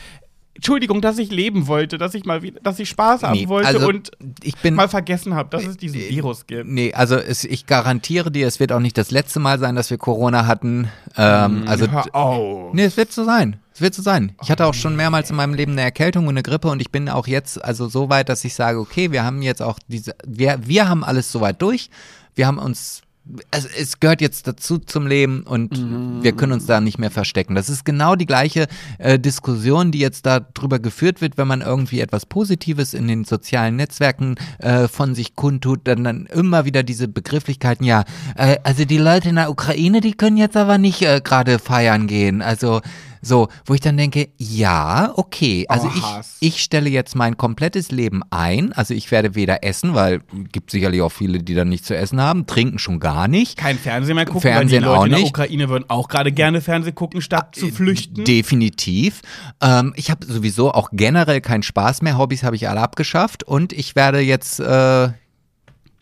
Entschuldigung, dass ich leben wollte, dass ich mal wieder, dass ich Spaß haben Nee, wollte also, und ich bin mal vergessen habe, dass es diesen Virus gibt. Nee, also es, ich garantiere dir, es wird auch nicht das letzte Mal sein, dass wir Corona hatten. Ähm, also Hör auf. Nee, es wird so sein. Es wird so sein. Ich hatte auch schon mehrmals in meinem Leben eine Erkältung und eine Grippe und ich bin auch jetzt also so weit, dass ich sage, okay, wir haben jetzt auch diese, wir, wir haben alles soweit durch. Wir haben uns, also es gehört jetzt dazu zum Leben und wir können uns da nicht mehr verstecken. Das ist genau die gleiche äh, Diskussion, die jetzt darüber geführt wird, wenn man irgendwie etwas Positives in den sozialen Netzwerken äh, von sich kundtut, dann, dann immer wieder diese Begrifflichkeiten, ja, äh, also die Leute in der Ukraine, die können jetzt aber nicht äh, gerade feiern gehen. Also so, wo ich dann denke, ja, okay, also Oh, ich, Hass. ich stelle jetzt mein komplettes Leben ein. Also ich werde weder essen, weil gibt sicherlich auch viele, die dann nichts zu essen haben, trinken schon gar nicht. kein Fernsehen mehr gucken, Fernsehen weil die Leute auch in der nicht. Ukraine würden auch gerade gerne Fernsehen gucken, statt zu flüchten. Definitiv. Ähm, ich habe sowieso auch generell keinen Spaß mehr. Hobbys habe ich alle abgeschafft und ich werde jetzt, äh,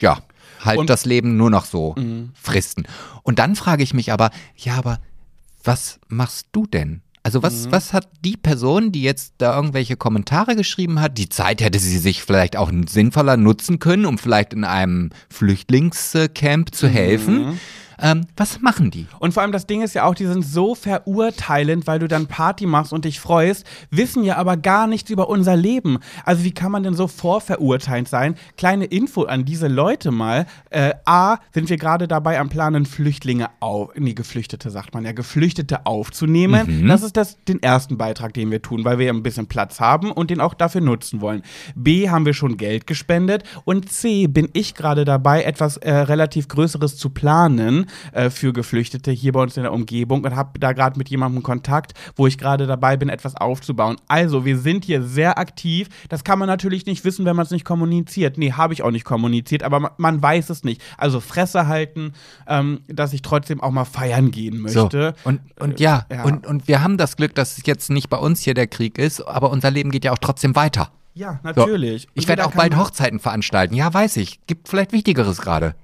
ja, halt Und- das Leben nur noch so fristen. Und dann frage ich mich aber, ja, aber was machst du denn? Also was, Mhm. was hat die Person, die jetzt da irgendwelche Kommentare geschrieben hat, die Zeit hätte sie sich vielleicht auch sinnvoller nutzen können, um vielleicht in einem Flüchtlingscamp zu helfen. Ähm, was machen die? Und vor allem das Ding ist ja auch, die sind so verurteilend, weil du dann Party machst und dich freust, wissen ja aber gar nichts über unser Leben. Also wie kann man denn so vorverurteilt sein? Kleine Info an diese Leute mal. Äh, A, sind wir gerade dabei am Planen, Flüchtlinge auf, nee, Geflüchtete sagt man ja, Geflüchtete aufzunehmen. Das ist das, den ersten Beitrag, den wir tun, weil wir ja ein bisschen Platz haben und den auch dafür nutzen wollen. B, haben wir schon Geld gespendet und C, bin ich gerade dabei, etwas äh, relativ Größeres zu planen äh, für Geflüchtete hier bei uns in der Umgebung und habe da gerade mit jemandem Kontakt, wo ich gerade dabei bin, etwas aufzubauen. Also, wir sind hier sehr aktiv. Das kann man natürlich nicht wissen, wenn man es nicht kommuniziert. Nee, habe ich auch nicht kommuniziert, aber man, man weiß es nicht. Also Fresse halten, ähm, dass ich trotzdem auch mal feiern gehen möchte. So, und, und ja, ja. Und, und wir haben das Glück, dass es jetzt nicht bei uns hier der Krieg ist, aber unser Leben geht ja auch trotzdem weiter. Ja, So. natürlich. Ich Und werde auch bald Hochzeiten veranstalten. Ja, weiß ich. Gibt vielleicht Wichtigeres gerade.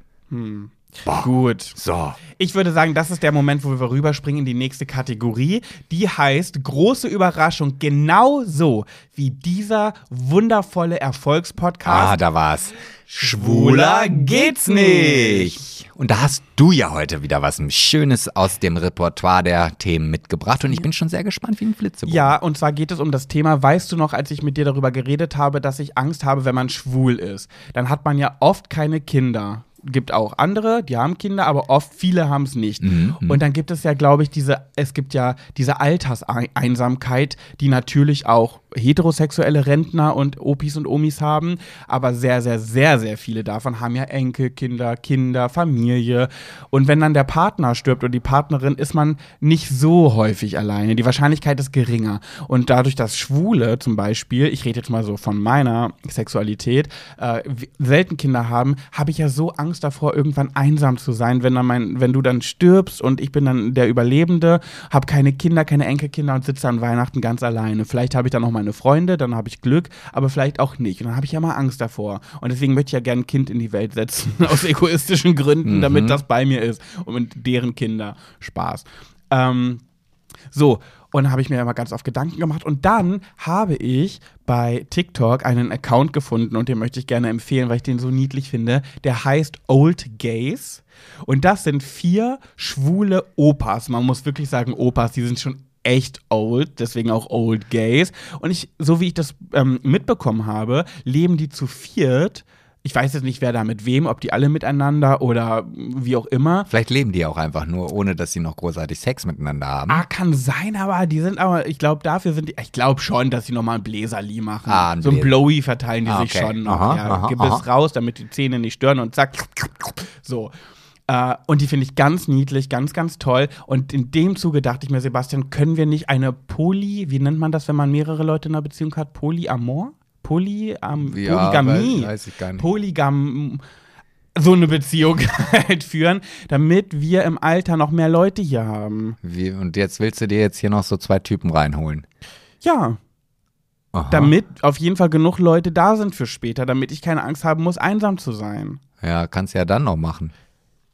Gut. So. Ich würde sagen, das ist der Moment, wo wir rüberspringen in die nächste Kategorie. Die heißt große Überraschung. Genau so wie dieser wundervolle Erfolgspodcast. Ah, da war's. Schwuler geht's nicht. Und da hast du ja heute wieder was Schönes aus dem Repertoire der Themen mitgebracht und ich bin schon sehr gespannt wie ein Flitzebogen. Ja, und zwar geht es um das Thema, weißt du noch, als ich mit dir darüber geredet habe, dass ich Angst habe, wenn man schwul ist, dann hat man ja oft keine Kinder. Gibt auch andere, die haben Kinder, aber oft viele haben es nicht. Mhm, Und dann gibt es ja, glaube ich, diese, es gibt ja diese Alterseinsamkeit, die natürlich auch heterosexuelle Rentner und Opis und Omis haben, aber sehr, sehr, sehr, sehr viele davon haben ja Enkelkinder, Kinder, Familie. Und wenn dann der Partner stirbt oder die Partnerin, ist man nicht so häufig alleine. Die Wahrscheinlichkeit ist geringer. Und dadurch, dass Schwule zum Beispiel, ich rede jetzt mal so von meiner Sexualität, äh, selten Kinder haben, habe ich ja so Angst davor, irgendwann einsam zu sein, wenn, dann mein, wenn du dann stirbst und ich bin dann der Überlebende, habe keine Kinder, keine Enkelkinder und sitze an Weihnachten ganz alleine. Vielleicht habe ich dann noch meine Freunde, dann habe ich Glück, aber vielleicht auch nicht. Und dann habe ich ja mal Angst davor. Und deswegen möchte ich ja gerne ein Kind in die Welt setzen, *laughs* aus egoistischen Gründen, damit das bei mir ist und mit deren Kinder Spaß. Ähm, so, und dann habe ich mir immer ganz oft Gedanken gemacht. Und dann habe ich bei TikTok einen Account gefunden und den möchte ich gerne empfehlen, weil ich den so niedlich finde. Der heißt Old Gays. Und das sind vier schwule Opas. Man muss wirklich sagen, Opas, die sind schon echt old, deswegen auch Old Gays. Und ich, so wie ich das ähm, mitbekommen habe, leben die zu viert. Ich weiß jetzt nicht, wer da mit wem, ob die alle miteinander oder wie auch immer. Vielleicht leben die auch einfach nur, ohne dass sie noch großartig Sex miteinander haben. Ah, kann sein, aber die sind aber, ich glaube, dafür sind die, ich glaube schon, dass sie nochmal ein Bläserli machen. Ah, ein so ein. Blowy verteilen die Ah, sich okay. schon noch. Aha, ja, aha, gib es aha. raus, damit die Zähne nicht stören und zack. *laughs* So. Äh, und die finde ich ganz niedlich, ganz, ganz toll. Und in dem Zuge dachte ich mir, Sebastian, können wir nicht eine Poly, wie nennt man das, wenn man mehrere Leute in einer Beziehung hat? Polyamor? Polyam, Ja, Polygamie. weiß ich gar nicht. Polygam so eine Beziehung *laughs* halt führen, damit wir im Alter noch mehr Leute hier haben. Wie, und jetzt willst du dir jetzt hier noch so zwei Typen reinholen. Ja, Aha. damit auf jeden Fall genug Leute da sind für später, damit ich keine Angst haben muss, einsam zu sein. Ja, kannst ja dann noch machen.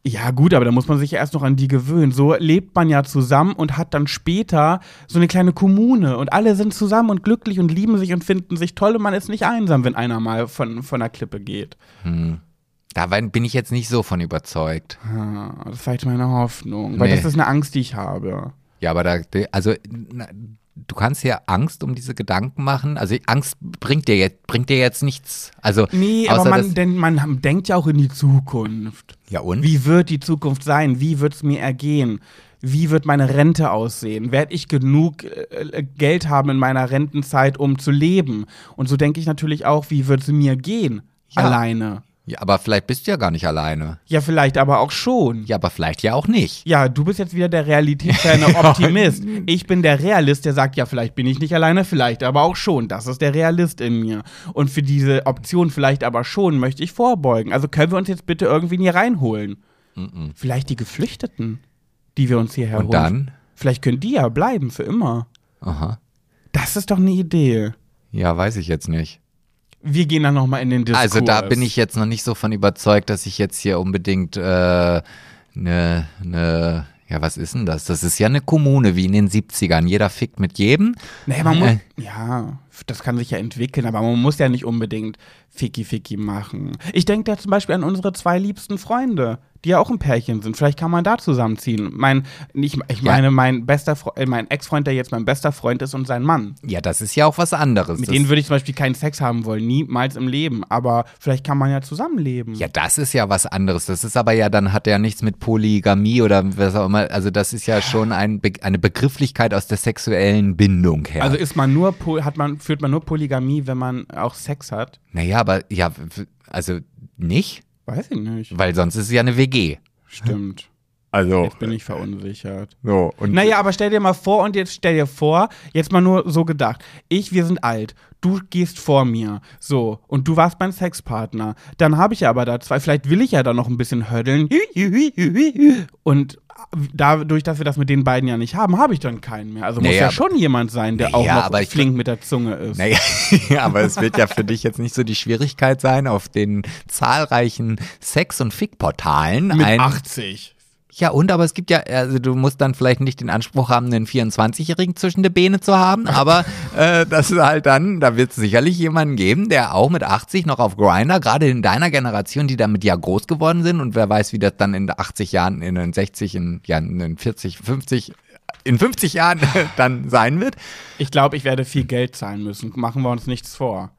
Ja, gut, aber da muss man sich ja erst noch an die gewöhnen. So lebt man ja zusammen und hat dann später so eine kleine Kommune und alle sind zusammen und glücklich und lieben sich und finden sich toll und man ist nicht einsam, wenn einer mal von, von der Klippe geht. Da bin ich jetzt nicht so von überzeugt. Ah, das ist vielleicht meine Hoffnung, weil Nee. das ist eine Angst, die ich habe. Ja, aber da, also na, du kannst ja Angst um diese Gedanken machen. Also Angst bringt dir jetzt, bringt dir jetzt nichts. Also Nee, aber man, denn man denkt ja auch in die Zukunft. Ja und? Wie wird die Zukunft sein? Wie wird es mir ergehen? Wie wird meine Rente aussehen? Werde ich genug äh, Geld haben in meiner Rentenzeit, um zu leben? Und so denke ich natürlich auch, wie wird es mir gehen? Ja. Alleine. Ja, aber vielleicht bist du ja gar nicht alleine. Ja, vielleicht aber auch schon. Ja, aber vielleicht ja auch nicht. Ja, du bist jetzt wieder der realitätsferne *laughs* Optimist. Ich bin der Realist, der sagt, ja, vielleicht bin ich nicht alleine, vielleicht aber auch schon. Das ist der Realist in mir. Und für diese Option vielleicht aber schon möchte ich vorbeugen. Also können wir uns jetzt bitte irgendwie hier reinholen. Vielleicht die Geflüchteten, die wir uns hierher Und holen. dann? Vielleicht können die ja bleiben für immer. Aha. Das ist doch eine Idee. Ja, weiß ich jetzt nicht. Wir gehen dann nochmal in den Diskurs. Also da bin ich jetzt noch nicht so von überzeugt, dass ich jetzt hier unbedingt eine, äh, ne, ne, ja, was ist denn das? Das ist ja eine Kommune wie in den 70ern. Jeder fickt mit jedem. Nee, man muss, Äh. ja, das kann sich ja entwickeln, aber man muss ja nicht unbedingt Ficky Ficky machen. Ich denke da zum Beispiel an unsere zwei liebsten Freunde, die ja auch ein Pärchen sind. Vielleicht kann man da zusammenziehen. Mein, ich, ich Ja. meine, mein bester Fre äh, mein Ex-Freund, der jetzt mein bester Freund ist und sein Mann. Ja, das ist ja auch was anderes. Mit das, denen würde ich zum Beispiel keinen Sex haben wollen, niemals im Leben. Aber vielleicht kann man ja zusammenleben. ja, das ist ja was anderes. Das ist aber ja, dann hat ja nichts mit Polygamie oder was auch immer. Also das ist ja schon ein Be eine Begrifflichkeit aus der sexuellen Bindung her. Also ist man nur, hat man, führt man nur Polygamie, wenn man auch Sex hat? naja, aber ja, also nicht, Weiß ich nicht. weil sonst ist es ja eine WG. Stimmt. Also, Jetzt bin ich verunsichert. so. Und Naja, aber stell dir mal vor und jetzt stell dir vor, jetzt mal nur so gedacht. Ich, wir sind alt. Du gehst vor mir. So. Und du warst mein Sexpartner. Dann habe ich ja aber da zwei. Vielleicht will ich ja da noch ein bisschen höddeln. Und dadurch, dass wir das mit den beiden ja nicht haben, habe ich dann keinen mehr. Also muss Naja, ja schon jemand sein, der auch Naja, noch aber ich flink mit der Zunge ist. Naja, *laughs* aber es wird ja für dich jetzt nicht so die Schwierigkeit sein, auf den zahlreichen Sex- und Fick-Portalen mit ein. 80. Ja, und aber es gibt ja, also du musst dann vielleicht nicht den Anspruch haben, einen 24-Jährigen zwischen der Beine zu haben, aber *laughs* äh, das ist halt dann, da wird es sicherlich jemanden geben, der auch mit 80 noch auf Grinder, gerade in deiner Generation, die damit ja groß geworden sind und wer weiß, wie das dann in 80 Jahren, in den 60, in, ja, in den 40, 50, in 50 Jahren *laughs* dann sein wird. Ich glaube, ich werde viel Geld zahlen müssen. Machen wir uns nichts vor.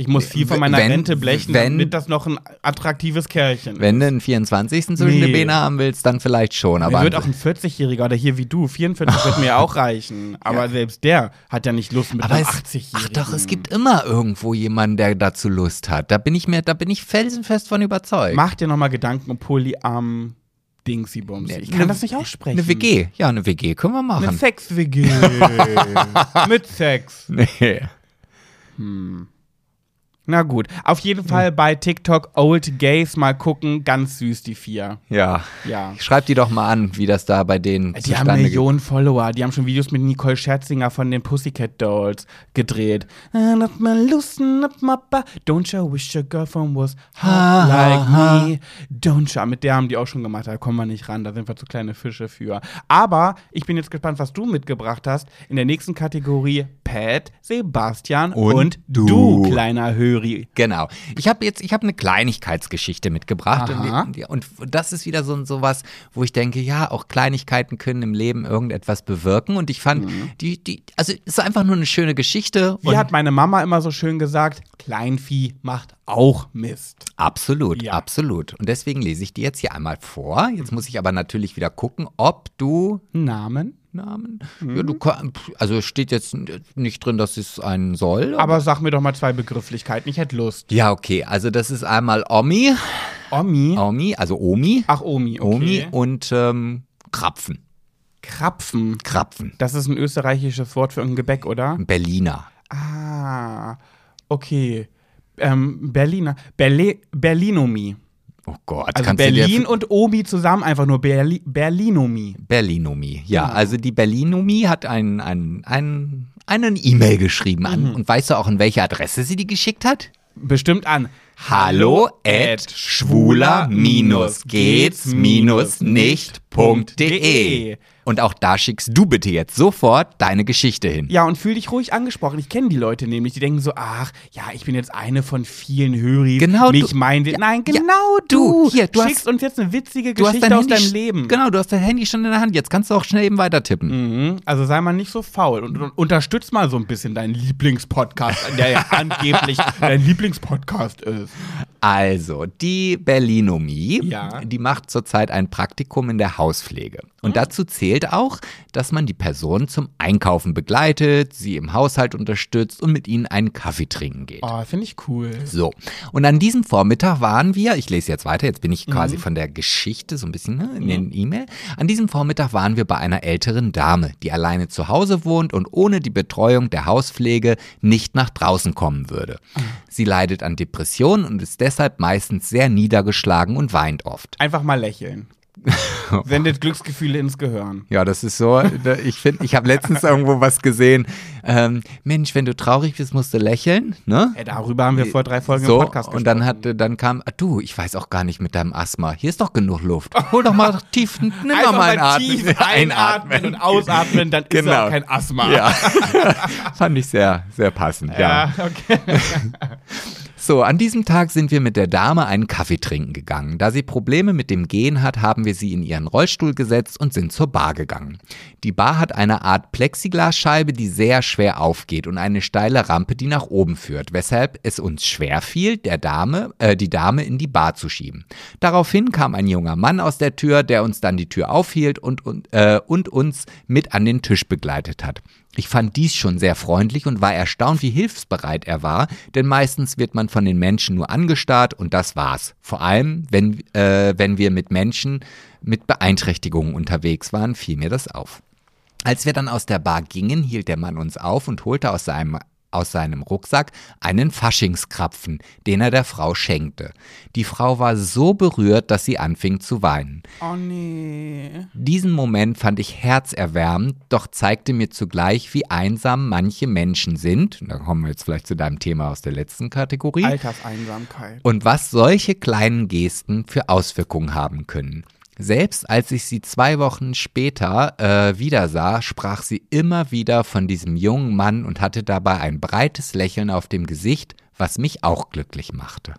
Ich muss viel von meiner Wenn- Rente blechen, wenn- damit das noch ein attraktives Kerlchen Wenn du einen 24. zwischen Nee. den Beinen haben willst, dann vielleicht schon. Mir Aber wird auch ein 40-Jähriger oder hier wie du, 44 wird mir auch reichen. *laughs* Aber selbst der hat ja nicht Lust mit aber einem es, 80-Jährigen. ach doch, es gibt immer irgendwo jemanden, der dazu Lust hat. Da bin ich mir, da bin ich felsenfest von überzeugt. Mach dir nochmal Gedanken um Polyarm Dingsy Bumsy. Ich kann Ne- das nicht aussprechen. Eine WG. Ja, eine WG können wir Eine machen. Sex-WG. *laughs* mit Sex. Nee. Na gut, auf jeden Fall bei TikTok Old Gays mal gucken, ganz süß die vier. Ja. Ja. Schreib die doch mal an, wie das da bei denen Die haben. Millionen Follower, die haben schon Videos mit Nicole Scherzinger von den Pussycat Dolls gedreht. Ba- Don't you wish your girlfriend was Ha, hot like me? Don't you? Mit der haben die auch schon gemacht, da kommen wir nicht ran, da sind wir zu kleine Fische für. Aber ich bin jetzt gespannt, was du mitgebracht hast. In der nächsten Kategorie Pat, Sebastian und, Und du, du. kleiner Höri. Genau. Ich habe jetzt, ich habe eine Kleinigkeitsgeschichte mitgebracht und, und das ist wieder so so was, wo ich denke, ja, auch Kleinigkeiten können im Leben irgendetwas bewirken und ich fand die die also es ist einfach nur eine schöne Geschichte Wie hat meine Mama immer so schön gesagt, Kleinvieh macht auch Mist. absolut, Ja. absolut und deswegen lese ich die jetzt hier einmal vor. Jetzt muss ich aber natürlich wieder gucken, ob du Namen? Namen. Ja, du kann, also es steht jetzt nicht drin, dass es einen soll. Aber sag mir doch mal zwei Begrifflichkeiten, ich hätte Lust. ja, okay. Also das ist einmal Omi, Omi. Omi, also Omi, Ach, Omi, okay. Omi und ähm, Krapfen. Krapfen. Krapfen. Das ist ein österreichisches Wort für ein Gebäck, oder? Berliner. Ah, okay. Ähm, Berliner. Berle Berlinomi. Oh Gott, Also kannst du Berlin und Omi zusammen einfach nur Berli Berlinomi. Berlinomi. Ja, Genau. also die Berlinomi hat einen, einen, einen, einen E-Mail geschrieben Mhm. an. Und weißt du auch, an welche Adresse sie die geschickt hat? Bestimmt an. Hallo at schwuler-geht's-nicht.de. Und auch da schickst du bitte jetzt sofort deine Geschichte hin. Ja, und fühl dich ruhig angesprochen. Ich kenne die Leute nämlich, die denken so, ach, ja, ich bin jetzt eine von vielen Höris. Genau Mich du. meinen die. Ja, Nein, ja, genau du. du. Hier, du schickst hast- uns jetzt eine witzige Geschichte dein aus Handy, deinem Leben. Genau, du hast dein Handy schon in der Hand. Jetzt kannst du auch schnell eben weiter tippen. Mhm. Also sei mal nicht so faul und, und unterstütz mal so ein bisschen deinen Lieblingspodcast, der ja *laughs* angeblich dein Lieblingspodcast ist. Also, die Berlinomie, Ja. die macht zurzeit ein Praktikum in der Hauspflege. Und dazu zählt auch, dass man die Person zum Einkaufen begleitet, sie im Haushalt unterstützt und mit ihnen einen Kaffee trinken geht. Oh, finde ich cool. So, und an diesem Vormittag waren wir, ich lese jetzt weiter, jetzt bin ich quasi von der Geschichte so ein bisschen ne, in den E-Mail. An diesem Vormittag waren wir bei einer älteren Dame, die alleine zu Hause wohnt und ohne die Betreuung der Hauspflege nicht nach draußen kommen würde. Sie leidet an Depressionen und ist deshalb meistens sehr niedergeschlagen und weint oft. Einfach mal lächeln. *laughs* Sendet Glücksgefühle ins Gehirn. Ja, das ist so. Ich finde, ich habe letztens irgendwo was gesehen. Ähm, Mensch, wenn du traurig bist, musst du lächeln, ne? Ey, darüber haben wir vor drei Folgen so, im Podcast und dann gesprochen. hat, dann kam, ah, du, ich weiß auch gar nicht mit deinem Asthma. Hier ist doch genug Luft. Hol doch mal tief, nimm mal mal Atmen. tief *laughs* einatmen und ausatmen, dann ist Genau. auch kein Asthma. Ja, *laughs* fand ich sehr, sehr passend. Ja. Ja, okay. So, an diesem Tag sind wir mit der Dame einen Kaffee trinken gegangen. Da sie Probleme mit dem Gehen hat, haben wir sie in ihren Rollstuhl gesetzt und sind zur Bar gegangen. Die Bar hat eine Art Plexiglasscheibe, die sehr schwer aufgeht und eine steile Rampe, die nach oben führt, weshalb es uns schwer fiel, der Dame, äh, die Dame in die Bar zu schieben. Daraufhin kam ein junger Mann aus der Tür, der uns dann die Tür aufhielt und, und, äh, und uns mit an den Tisch begleitet hat. Ich fand dies schon sehr freundlich und war erstaunt, wie hilfsbereit er war, denn meistens wird man von den Menschen nur angestarrt und das war's. Vor allem, wenn, äh, wenn wir mit Menschen mit Beeinträchtigungen unterwegs waren, fiel mir das auf. Als wir dann aus der Bar gingen, hielt der Mann uns auf und holte aus seinem, aus seinem Rucksack einen Faschingskrapfen, den er der Frau schenkte. Die Frau war so berührt, dass sie anfing zu weinen. Oh nee. Diesen Moment fand ich herzerwärmend, doch zeigte mir zugleich, wie einsam manche Menschen sind. Da kommen wir jetzt vielleicht zu deinem Thema aus der letzten Kategorie. Alterseinsamkeit. Und was solche kleinen Gesten für Auswirkungen haben können. Selbst als ich sie zwei Wochen später äh, wieder sah, sprach sie immer wieder von diesem jungen Mann und hatte dabei ein breites Lächeln auf dem Gesicht, was mich auch glücklich machte.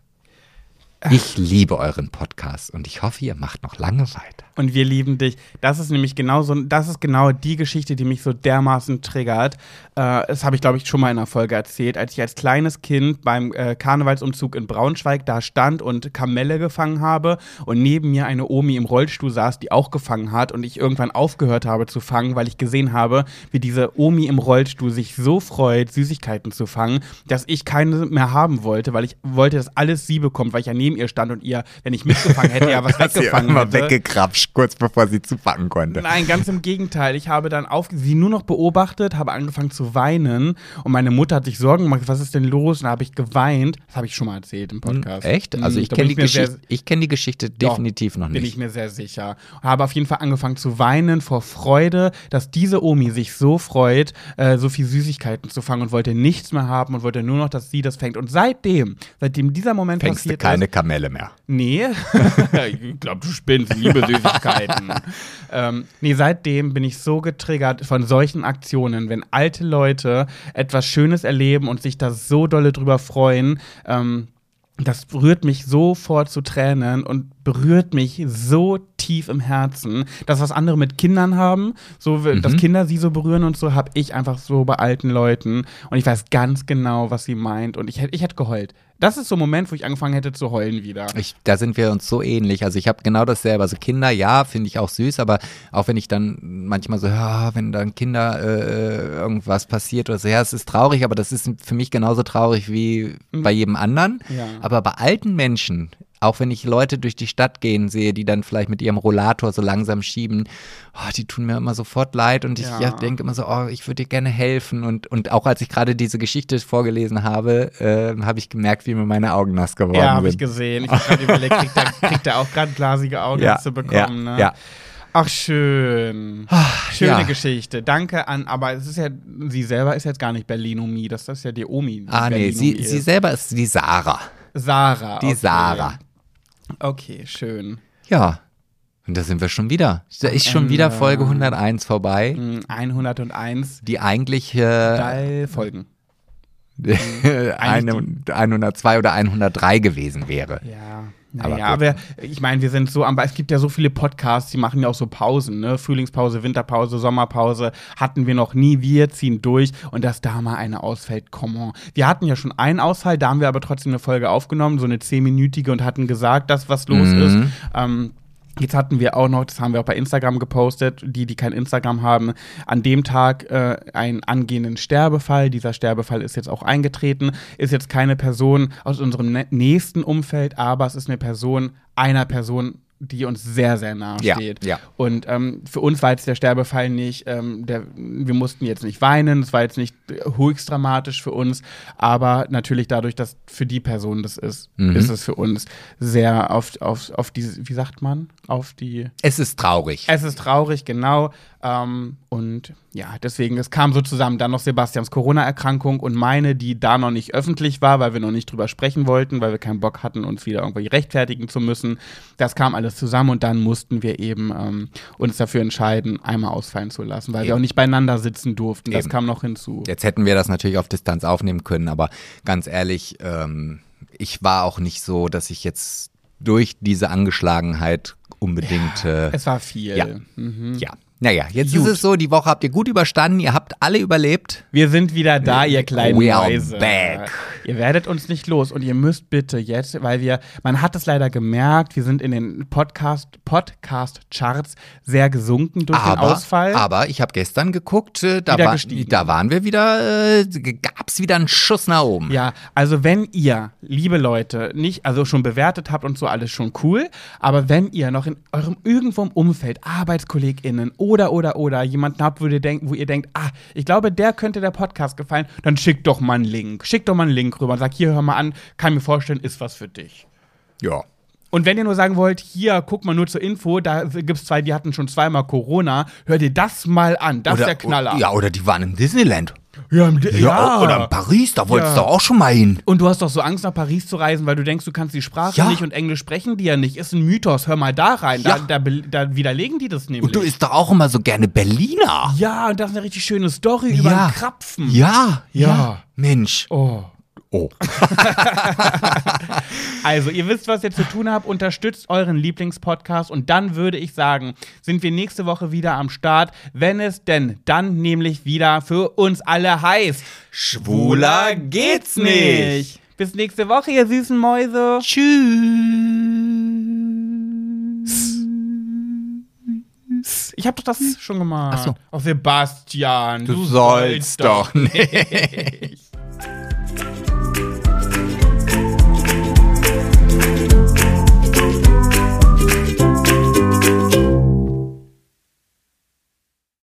Ich liebe euren Podcast und ich hoffe, ihr macht noch lange weiter. Und wir lieben dich. Das ist nämlich genau so, das ist genau die Geschichte, die mich so dermaßen triggert. Äh, das habe ich, glaube ich, schon mal in einer Folge erzählt. Als ich als kleines Kind beim äh, Karnevalsumzug in Braunschweig da stand und Kamelle gefangen habe und neben mir eine Omi im Rollstuhl saß, die auch gefangen hat und ich irgendwann aufgehört habe zu fangen, weil ich gesehen habe, wie diese Omi im Rollstuhl sich so freut, Süßigkeiten zu fangen, dass ich keine mehr haben wollte, weil ich wollte, dass alles sie bekommt, weil ich ja neben ihr stand und ihr, wenn ich mitgefangen hätte, ja was *laughs* weggefangen hätte. weggekrapscht, kurz bevor sie zupacken konnte. Nein, ganz im Gegenteil. Ich habe dann auf, sie nur noch beobachtet, habe angefangen zu weinen und meine Mutter hat sich Sorgen gemacht, was ist denn los? Und da habe ich geweint. Das habe ich schon mal erzählt im Podcast. Echt? Also ich kenne die, Geschichte, ich kenn die Geschichte Doch, definitiv noch Bin ich nicht. mir sehr sicher. Habe auf jeden Fall angefangen zu weinen vor Freude, dass diese Omi sich so freut, äh, so viel Süßigkeiten zu fangen und wollte nichts mehr haben und wollte nur noch, dass sie das fängt. Und seitdem, seitdem dieser Moment Fängst du passiert keine ist, Kamelle mehr. Nee, *laughs* ich glaube, du spinnst, liebe Süßigkeiten. *laughs* ähm, nee, seitdem bin ich so getriggert von solchen Aktionen, wenn alte Leute etwas Schönes erleben und sich da so dolle drüber freuen. Ähm, das berührt mich sofort zu Tränen und berührt mich so tief im Herzen. Das, was andere mit Kindern haben, so dass Kinder sie so berühren und so, habe ich einfach so bei alten Leuten. Und ich weiß ganz genau, was sie meint. Und ich hätte ich hätt geheult. Das ist so ein Moment, wo ich angefangen hätte zu heulen wieder. Ich, da sind wir uns so ähnlich. Also ich habe genau dasselbe. Also Kinder, ja, finde ich auch süß, aber auch wenn ich dann manchmal so, ja, wenn dann Kinder äh, irgendwas passiert oder so, ja, es ist traurig, aber das ist für mich genauso traurig wie bei jedem anderen. Ja. Aber bei alten Menschen, auch wenn ich Leute durch die Stadt gehen sehe, die dann vielleicht mit ihrem Rollator so langsam schieben, oh, die tun mir immer sofort leid und ich Ja. ja. denke immer so, oh, ich würde dir gerne helfen. Und, und auch als ich gerade diese Geschichte vorgelesen habe, äh, habe ich gemerkt, wie mir meine Augen nass geworden Ja, habe sind. ich gesehen. Ich habe gerade überlegt, kriegt er, *laughs* kriegt er auch gerade glasige Augen Ja, zu bekommen. ja, ne? ja. Ach, schön. Schöne ja. Geschichte. Danke an, aber es ist ja, sie selber ist jetzt gar nicht Berlinomi, das ist ja die Omi. die Ah, nee, sie, sie selber ist die Sarah. Sarah. Die okay. Sarah. Okay, schön. Ja. Und da sind wir schon wieder. Da ist schon wieder Ende. Folge 101 vorbei, Hm, 101 die eigentlich äh, Teil Folgen. *laughs* eine, 102 oder 103 gewesen wäre. Ja. Naja, aber ich meine, wir sind so am, es gibt ja so viele Podcasts, die machen ja auch so Pausen, ne? Frühlingspause, Winterpause, Sommerpause, hatten wir noch nie, wir ziehen durch und dass da mal eine ausfällt, come on. Wir hatten ja schon einen Ausfall, da haben wir aber trotzdem eine Folge aufgenommen, so eine zehnminütige und hatten gesagt, dass was los Mhm. ist. Ähm, Jetzt hatten wir auch noch, das haben wir auch bei Instagram gepostet, die, die kein Instagram haben, an dem Tag äh, einen angehenden Sterbefall. Dieser Sterbefall ist jetzt auch eingetreten, ist jetzt keine Person aus unserem nä- nächsten Umfeld, aber es ist eine Person einer Person, die uns sehr, sehr nahe Ja, steht. ja. Und ähm, für uns war jetzt der Sterbefall nicht, ähm, der, wir mussten jetzt nicht weinen, es war jetzt nicht äh, höchst dramatisch für uns, aber natürlich dadurch, dass für die Person das ist, Mhm. ist es für uns sehr auf, auf, auf die, wie sagt man, auf die Es ist traurig. es ist traurig, genau. Ähm, und ja, deswegen, es kam so zusammen. Dann noch Sebastians Corona-Erkrankung und meine, die da noch nicht öffentlich war, weil wir noch nicht drüber sprechen wollten, weil wir keinen Bock hatten, uns wieder irgendwie rechtfertigen zu müssen. Das kam alles zusammen und dann mussten wir eben ähm, uns dafür entscheiden, einmal ausfallen zu lassen, weil wir Eben. auch nicht beieinander sitzen durften. Das Eben. kam noch hinzu. Jetzt hätten wir das natürlich auf Distanz aufnehmen können, aber ganz ehrlich, ähm, ich war auch nicht so, dass ich jetzt durch diese Angeschlagenheit unbedingt. äh, Es war viel. Ja. Mhm. ja. Naja, jetzt Gut. ist es so, die Woche habt ihr gut überstanden, ihr habt alle überlebt. Wir sind wieder da, ihr kleinen We are Mäuse. back. Ihr werdet uns nicht los und ihr müsst bitte jetzt, weil wir, man hat es leider gemerkt, wir sind in den Podcast, Podcast-Charts sehr gesunken durch den Aber, Ausfall. aber ich habe gestern geguckt, äh, da, war, da waren wir wieder, äh, gab's wieder einen Schuss nach oben. Ja, also wenn ihr, liebe Leute, nicht, also schon bewertet habt und so alles schon cool, aber wenn ihr noch in eurem irgendwo im Umfeld, ArbeitskollegInnen oder, oder, oder jemanden habt, wo ihr denkt, wo ihr denkt, ah, ich glaube, der könnte der Podcast gefallen, dann schickt doch mal einen Link. Schickt doch mal einen Link rüber und sagt, hier, hör mal an, kann mir vorstellen, ist was für dich. ja. Und wenn ihr nur sagen wollt, hier, guck mal nur zur Info, da gibt's zwei, die hatten schon zweimal Corona, hör dir das mal an, das ist der Knaller. Ja, oder die waren im Disneyland. ja, Ja, oder in Paris, da wolltest Ja. du auch schon mal hin. Und du hast doch so Angst, nach Paris zu reisen, weil du denkst, du kannst die Sprache Ja. nicht und Englisch sprechen die ja nicht. Ist ein Mythos, hör mal da rein. Ja. Da, da, da widerlegen die das nämlich. Und du isst doch auch immer so gerne Berliner. ja, und das ist eine richtig schöne Story über einen Krapfen. Ja, Ja. Mensch. Oh. Oh. *laughs* Also, ihr wisst, was ihr zu tun habt. Unterstützt euren Lieblingspodcast. Und dann würde ich sagen, sind wir nächste Woche wieder am Start, wenn es denn dann nämlich wieder für uns alle heißt: Schwuler geht's nicht. Bis nächste Woche, ihr süßen Mäuse. Tschüss. Ich hab doch das schon gemacht. Ach so. Oh, Sebastian, Du sollst doch nicht. *laughs* *laughs*